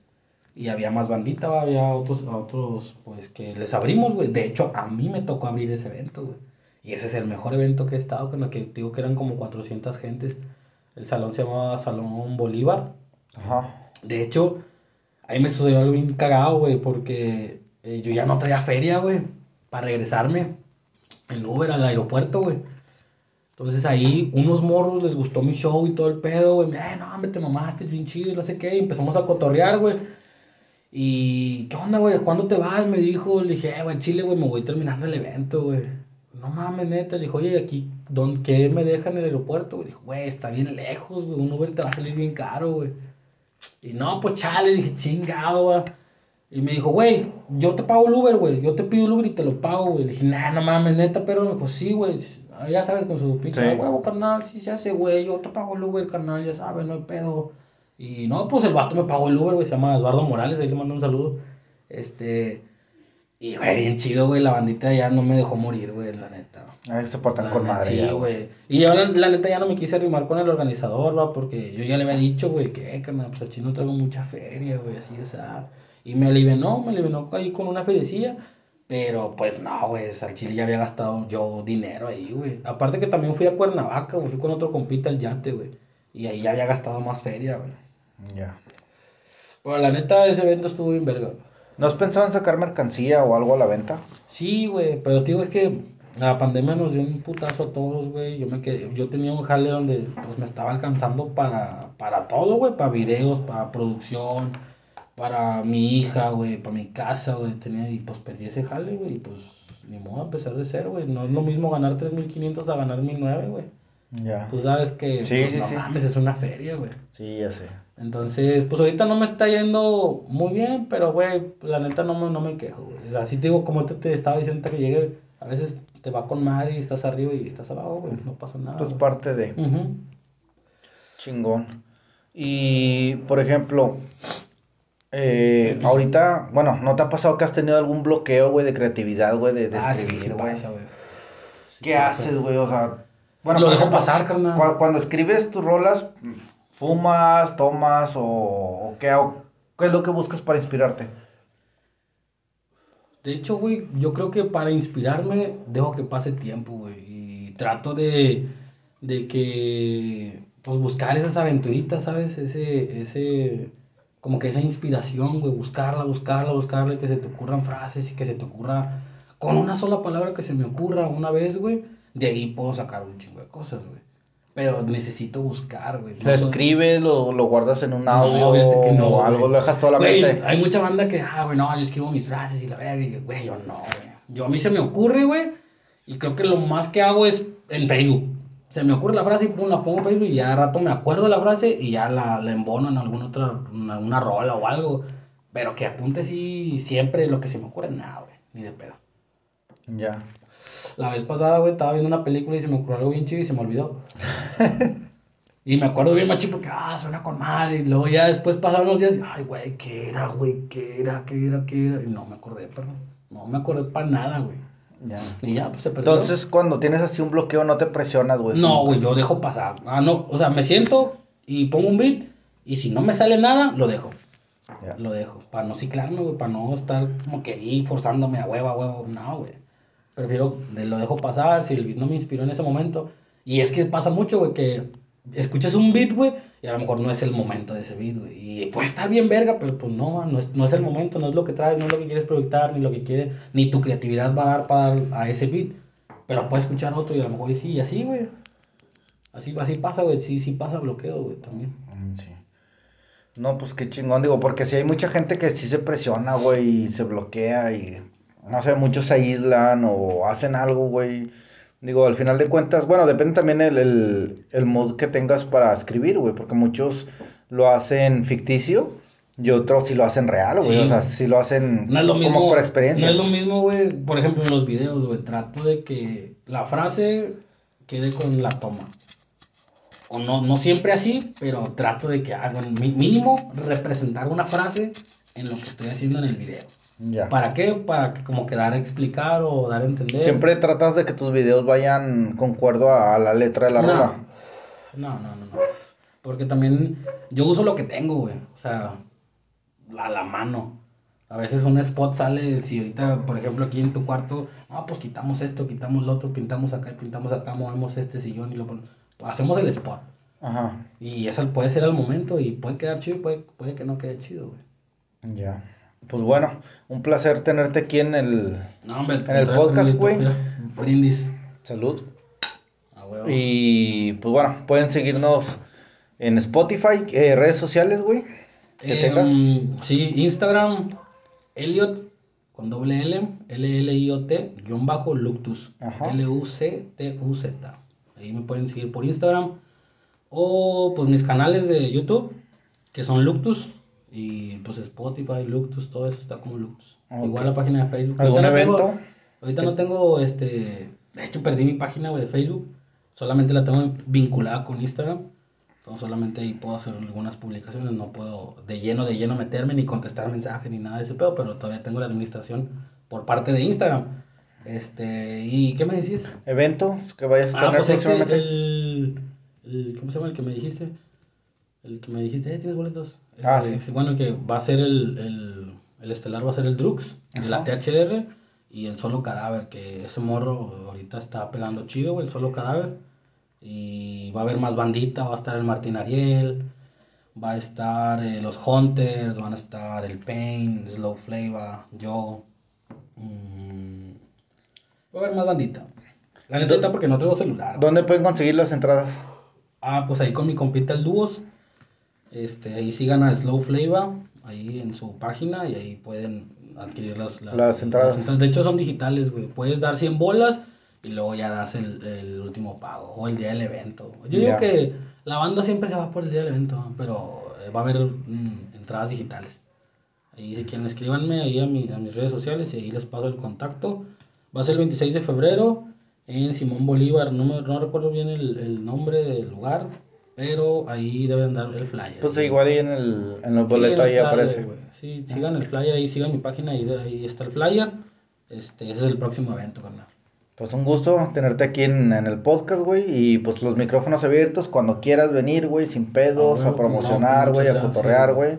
Y había más bandita, va, había otros, otros, pues, que les abrimos, güey. De hecho, a mí me tocó abrir ese evento, güey. Y ese es el mejor evento que he estado, con el que digo que eran como 400 gentes. El salón se llamaba Salón Bolívar. Ajá. De hecho, ahí me sucedió algo bien cagado, güey, porque eh, yo ya no traía feria, güey, para regresarme en Uber al aeropuerto, güey. Entonces ahí unos morros les gustó mi show y todo el pedo, güey. Eh, no, hombre, te mamaste, bien chido, y no sé qué. Y empezamos a cotorrear, güey. Y, ¿qué onda, güey? ¿Cuándo te vas? Me dijo. Le dije, eh, güey, Chile, güey, me voy terminando el evento, güey. No mames, neta. Le dijo, oye, aquí, ¿dónde, ¿qué me dejan en el aeropuerto? güey? Dijo, güey, está bien lejos, güey. Un Uber te va a salir bien caro, güey. Y no, pues chale, dije, chingado, va. Y me dijo, güey, yo te pago el Uber, güey. Yo te pido el Uber y te lo pago, güey. Le dije, nah, no mames, neta, pero me dijo, sí, güey. Ah, Ya sabes, con su pinche Sí. "Ah, huevo, carnal. Sí se hace, güey. Yo te pago el Uber, carnal, ya sabes, no hay pedo. Y no, pues el vato me pagó el Uber, güey. Se llama Eduardo Morales, ahí le mando un saludo. Este. Y, güey, bien chido, güey. La bandita ya no me dejó morir, güey, la neta. Ahí se portan La con neta, madre Sí, güey. Y yo, la, la neta, ya no me quise arrimar con el organizador, va, porque yo ya le había dicho, güey, que, eh, carnal, pues al chino traigo mucha feria, güey, así, o sea. Y me alivianó, me alivianó ahí con una feriecilla. Pero, pues, no, güey, al chile ya había gastado yo dinero ahí, güey. Aparte que también fui a Cuernavaca, güey, fui con otro compita al yate, güey. Y ahí ya había gastado más feria, güey. Ya. Pero la neta, ese evento estuvo bien verga. ¿No has pensado en sacar mercancía o algo a la venta? Sí, güey, pero te digo, es que la pandemia nos dio un putazo a todos, güey. Yo me quedé, yo tenía un jale donde pues me estaba alcanzando para, para todo, güey, para videos, para producción, para mi hija, güey, para mi casa, güey, tenía y pues perdí ese jale, güey, y pues ni modo empezar de cero, güey. No es lo mismo ganar 3500 a ganar 1009, güey. Ya. Tú sabes que Sí, pues, sí, no sí. mames, es una feria, güey. Sí, ya sé. Entonces, pues ahorita no me está yendo muy bien, pero güey, la neta no me, no me quejo, güey. O sea, sí te digo, como te, te estaba diciendo que llegue, a veces te va con madre y estás arriba y estás abajo, güey, no pasa nada. Pues güey. parte de chingón. Y, por ejemplo, eh, ahorita, bueno, ¿no te ha pasado que has tenido algún bloqueo, güey, de creatividad, güey, de, de Ah, sí, escribir, sí güey? pasa, güey. ¿Qué haces, güey? O sea, Lo por dejo ejemplo, pasar, carnal. cua- Cuando escribes tus rolas, ¿fumas, tomas o, o qué? o ¿Qué es lo que buscas para inspirarte? De hecho, güey, yo creo que para inspirarme dejo que pase tiempo, güey. Y trato de, de que, pues buscar esas aventuritas, ¿sabes? Ese, ese, como que esa inspiración, güey. Buscarla, buscarla, buscarla, que se te ocurran frases y que se te ocurra, con una sola palabra que se me ocurra una vez, güey. De ahí puedo sacar un chingo de cosas, güey. Pero necesito buscar, güey. ¿Lo No soy- escribes, lo, lo guardas en un audio no, que no, o algo, güey. lo dejas solamente? Güey, hay mucha banda que, ah, güey, no, yo escribo mis frases y la verga, y güey, yo no, güey. Yo a mí se me ocurre, güey, y creo que lo más que hago es en Facebook. Se me ocurre la frase y pum, la pongo en Facebook y ya de rato me acuerdo de la frase y ya la, la embono en alguna otra, una, una rola o algo. Pero que apunte sí siempre lo que se me ocurre, nada, güey, ni de pedo. Ya. La vez pasada, güey, estaba viendo una película y se me ocurrió algo bien chido y se me olvidó. y me acuerdo bien machi porque, ah, suena con madre. Y luego ya después pasaron unos días, ay, güey, ¿qué era, güey? ¿Qué era? ¿Qué era? ¿Qué era? Y no me acordé, perdón. No me acordé para nada, güey. Ya. Y ya, pues se perdió. Entonces, cuando tienes así un bloqueo, no te presionas, güey. No, güey, yo dejo pasar. Ah, no, o sea, me siento y pongo un beat y si no me sale nada, lo dejo. Ya. Lo dejo. Para no ciclarme, güey, para no estar como que ahí forzándome a huevo, a huevo. No, güey. Prefiero, de- lo dejo pasar, si el beat no me inspiró en ese momento. Y es que pasa mucho, güey, que escuchas un beat, güey, y a lo mejor no es el momento de ese beat, güey. Y puede estar bien verga, pero pues no, no es, no es el momento, no es lo que traes, no es lo que quieres proyectar, ni lo que quiere, ni tu creatividad va a dar para a ese beat. Pero puedes escuchar otro y a lo mejor y sí, y así, güey. Así, así pasa, güey, sí, sí pasa bloqueo, güey, también. Mm, Sí. No, pues qué chingón, digo, porque si hay mucha gente que sí se presiona, güey, y se bloquea y, no sé, muchos se aíslan o hacen algo, güey. Digo, al final de cuentas, bueno, depende también el, el, el mood que tengas para escribir, güey, porque muchos lo hacen ficticio y otros sí lo hacen real, güey, Sí, o sea, sí lo hacen No es lo mismo. como por experiencia. No es lo mismo, güey. Por ejemplo, en los videos, güey. Trato de que la frase quede con la toma. O no, no siempre así, pero trato de que haga mi- mínimo representar una frase en lo que estoy haciendo en el video. Ya. ¿Para qué? Para que como que dar a explicar o dar a entender. Siempre tratas de que tus videos vayan concuerdo a, a la letra de la No. rola. No, no, no, no. Porque también yo uso lo que tengo, güey. O sea, a la mano. A veces un spot sale, si ahorita, por ejemplo, aquí en tu cuarto, ah, pues quitamos esto, quitamos lo otro, pintamos acá, pintamos acá, movemos este sillón y lo ponemos. Hacemos el spot. Ajá. Y eso puede ser al momento y puede quedar chido puede, puede que no quede chido, güey. Ya. Pues bueno, un placer tenerte aquí en el No, hombre, En el podcast, güey. Brindis. Salud. Y pues bueno, pueden seguirnos en Spotify, eh, redes sociales, güey. Que Eh, tengas. sí, Instagram, Elliot, con doble L, L-L-I-O-T, guion bajo, Luctus. L-U-C-T-U-Z. Ahí me pueden seguir por Instagram. O pues mis canales de YouTube, que son Luctus. Y pues Spotify, Luctus, todo eso está como Luctus. Igual la página de Facebook. ¿Algún Ahorita no tengo- evento? ahorita no tengo, este... De hecho, perdí mi página, güey, de Facebook. Solamente la tengo vinculada con Instagram. Entonces solamente ahí puedo hacer algunas publicaciones. No puedo de lleno, de lleno meterme ni contestar mensajes ni nada de ese pedo. Pero todavía tengo la administración por parte de Instagram. Este... ¿Y qué me decís? Evento que vayas a Ah, tener pues este, el, el- ¿Cómo se llama el que me dijiste? El que me dijiste, eh, ¿tienes boletos? Ah, Este, sí. Bueno, el que va a ser el, el, el estelar va a ser el Drux, de la THR, y el solo cadáver, que ese morro ahorita está pegando chido, güey, el solo cadáver. Y va a haber más bandita, va a estar el Martín Ariel, va a estar eh, los Hunters, van a estar el Pain, Slow Flavor, yo. mm, va a haber más bandita. La neta porque no traigo celular. güey. ¿Dónde pueden conseguir las entradas? Ah, pues ahí con mi compita el Dúos. Este, ahí sigan a Slow Flavor, ahí en su página y ahí pueden adquirir las, Las entradas. De hecho son digitales, güey. Puedes dar 100 bolas y luego ya das el, el último pago o el día del evento. Yo digo Ya. que la banda siempre se va por el día del evento, pero eh, va a haber mm, entradas digitales. Ahí si quieren escríbanme ahí a, mi- a mis redes sociales y ahí les paso el contacto. Va a ser el 26 de febrero en Simón Bolívar. No, me- no recuerdo bien el, el nombre del lugar, pero ahí deben dar el flyer. Pues Sí. igual ahí en el, en los boletos ahí flyer, aparece. Sí, sigan el flyer ahí, sigan mi página, ahí, ahí está el flyer. Este, ese es el próximo evento, carnal. Pues un gusto tenerte aquí en, en el podcast, güey. Y pues los micrófonos abiertos cuando quieras venir, güey, sin pedos, Ah, a güey, promocionar, no, güey, a cotorrear, güey.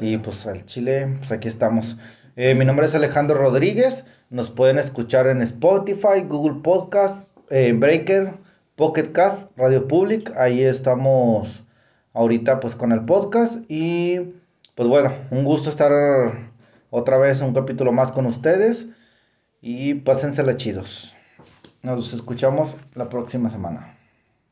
Y pues al chile, pues aquí estamos. Eh, mi nombre es Alejandro Rodríguez. Nos pueden escuchar en Spotify, Google Podcast, eh, Breaker, Pocket Cast, Radio Public. Ahí estamos ahorita pues con el podcast. Y pues bueno, un gusto estar otra vez un capítulo más con ustedes. Y pásensela chidos. Nos escuchamos la próxima semana.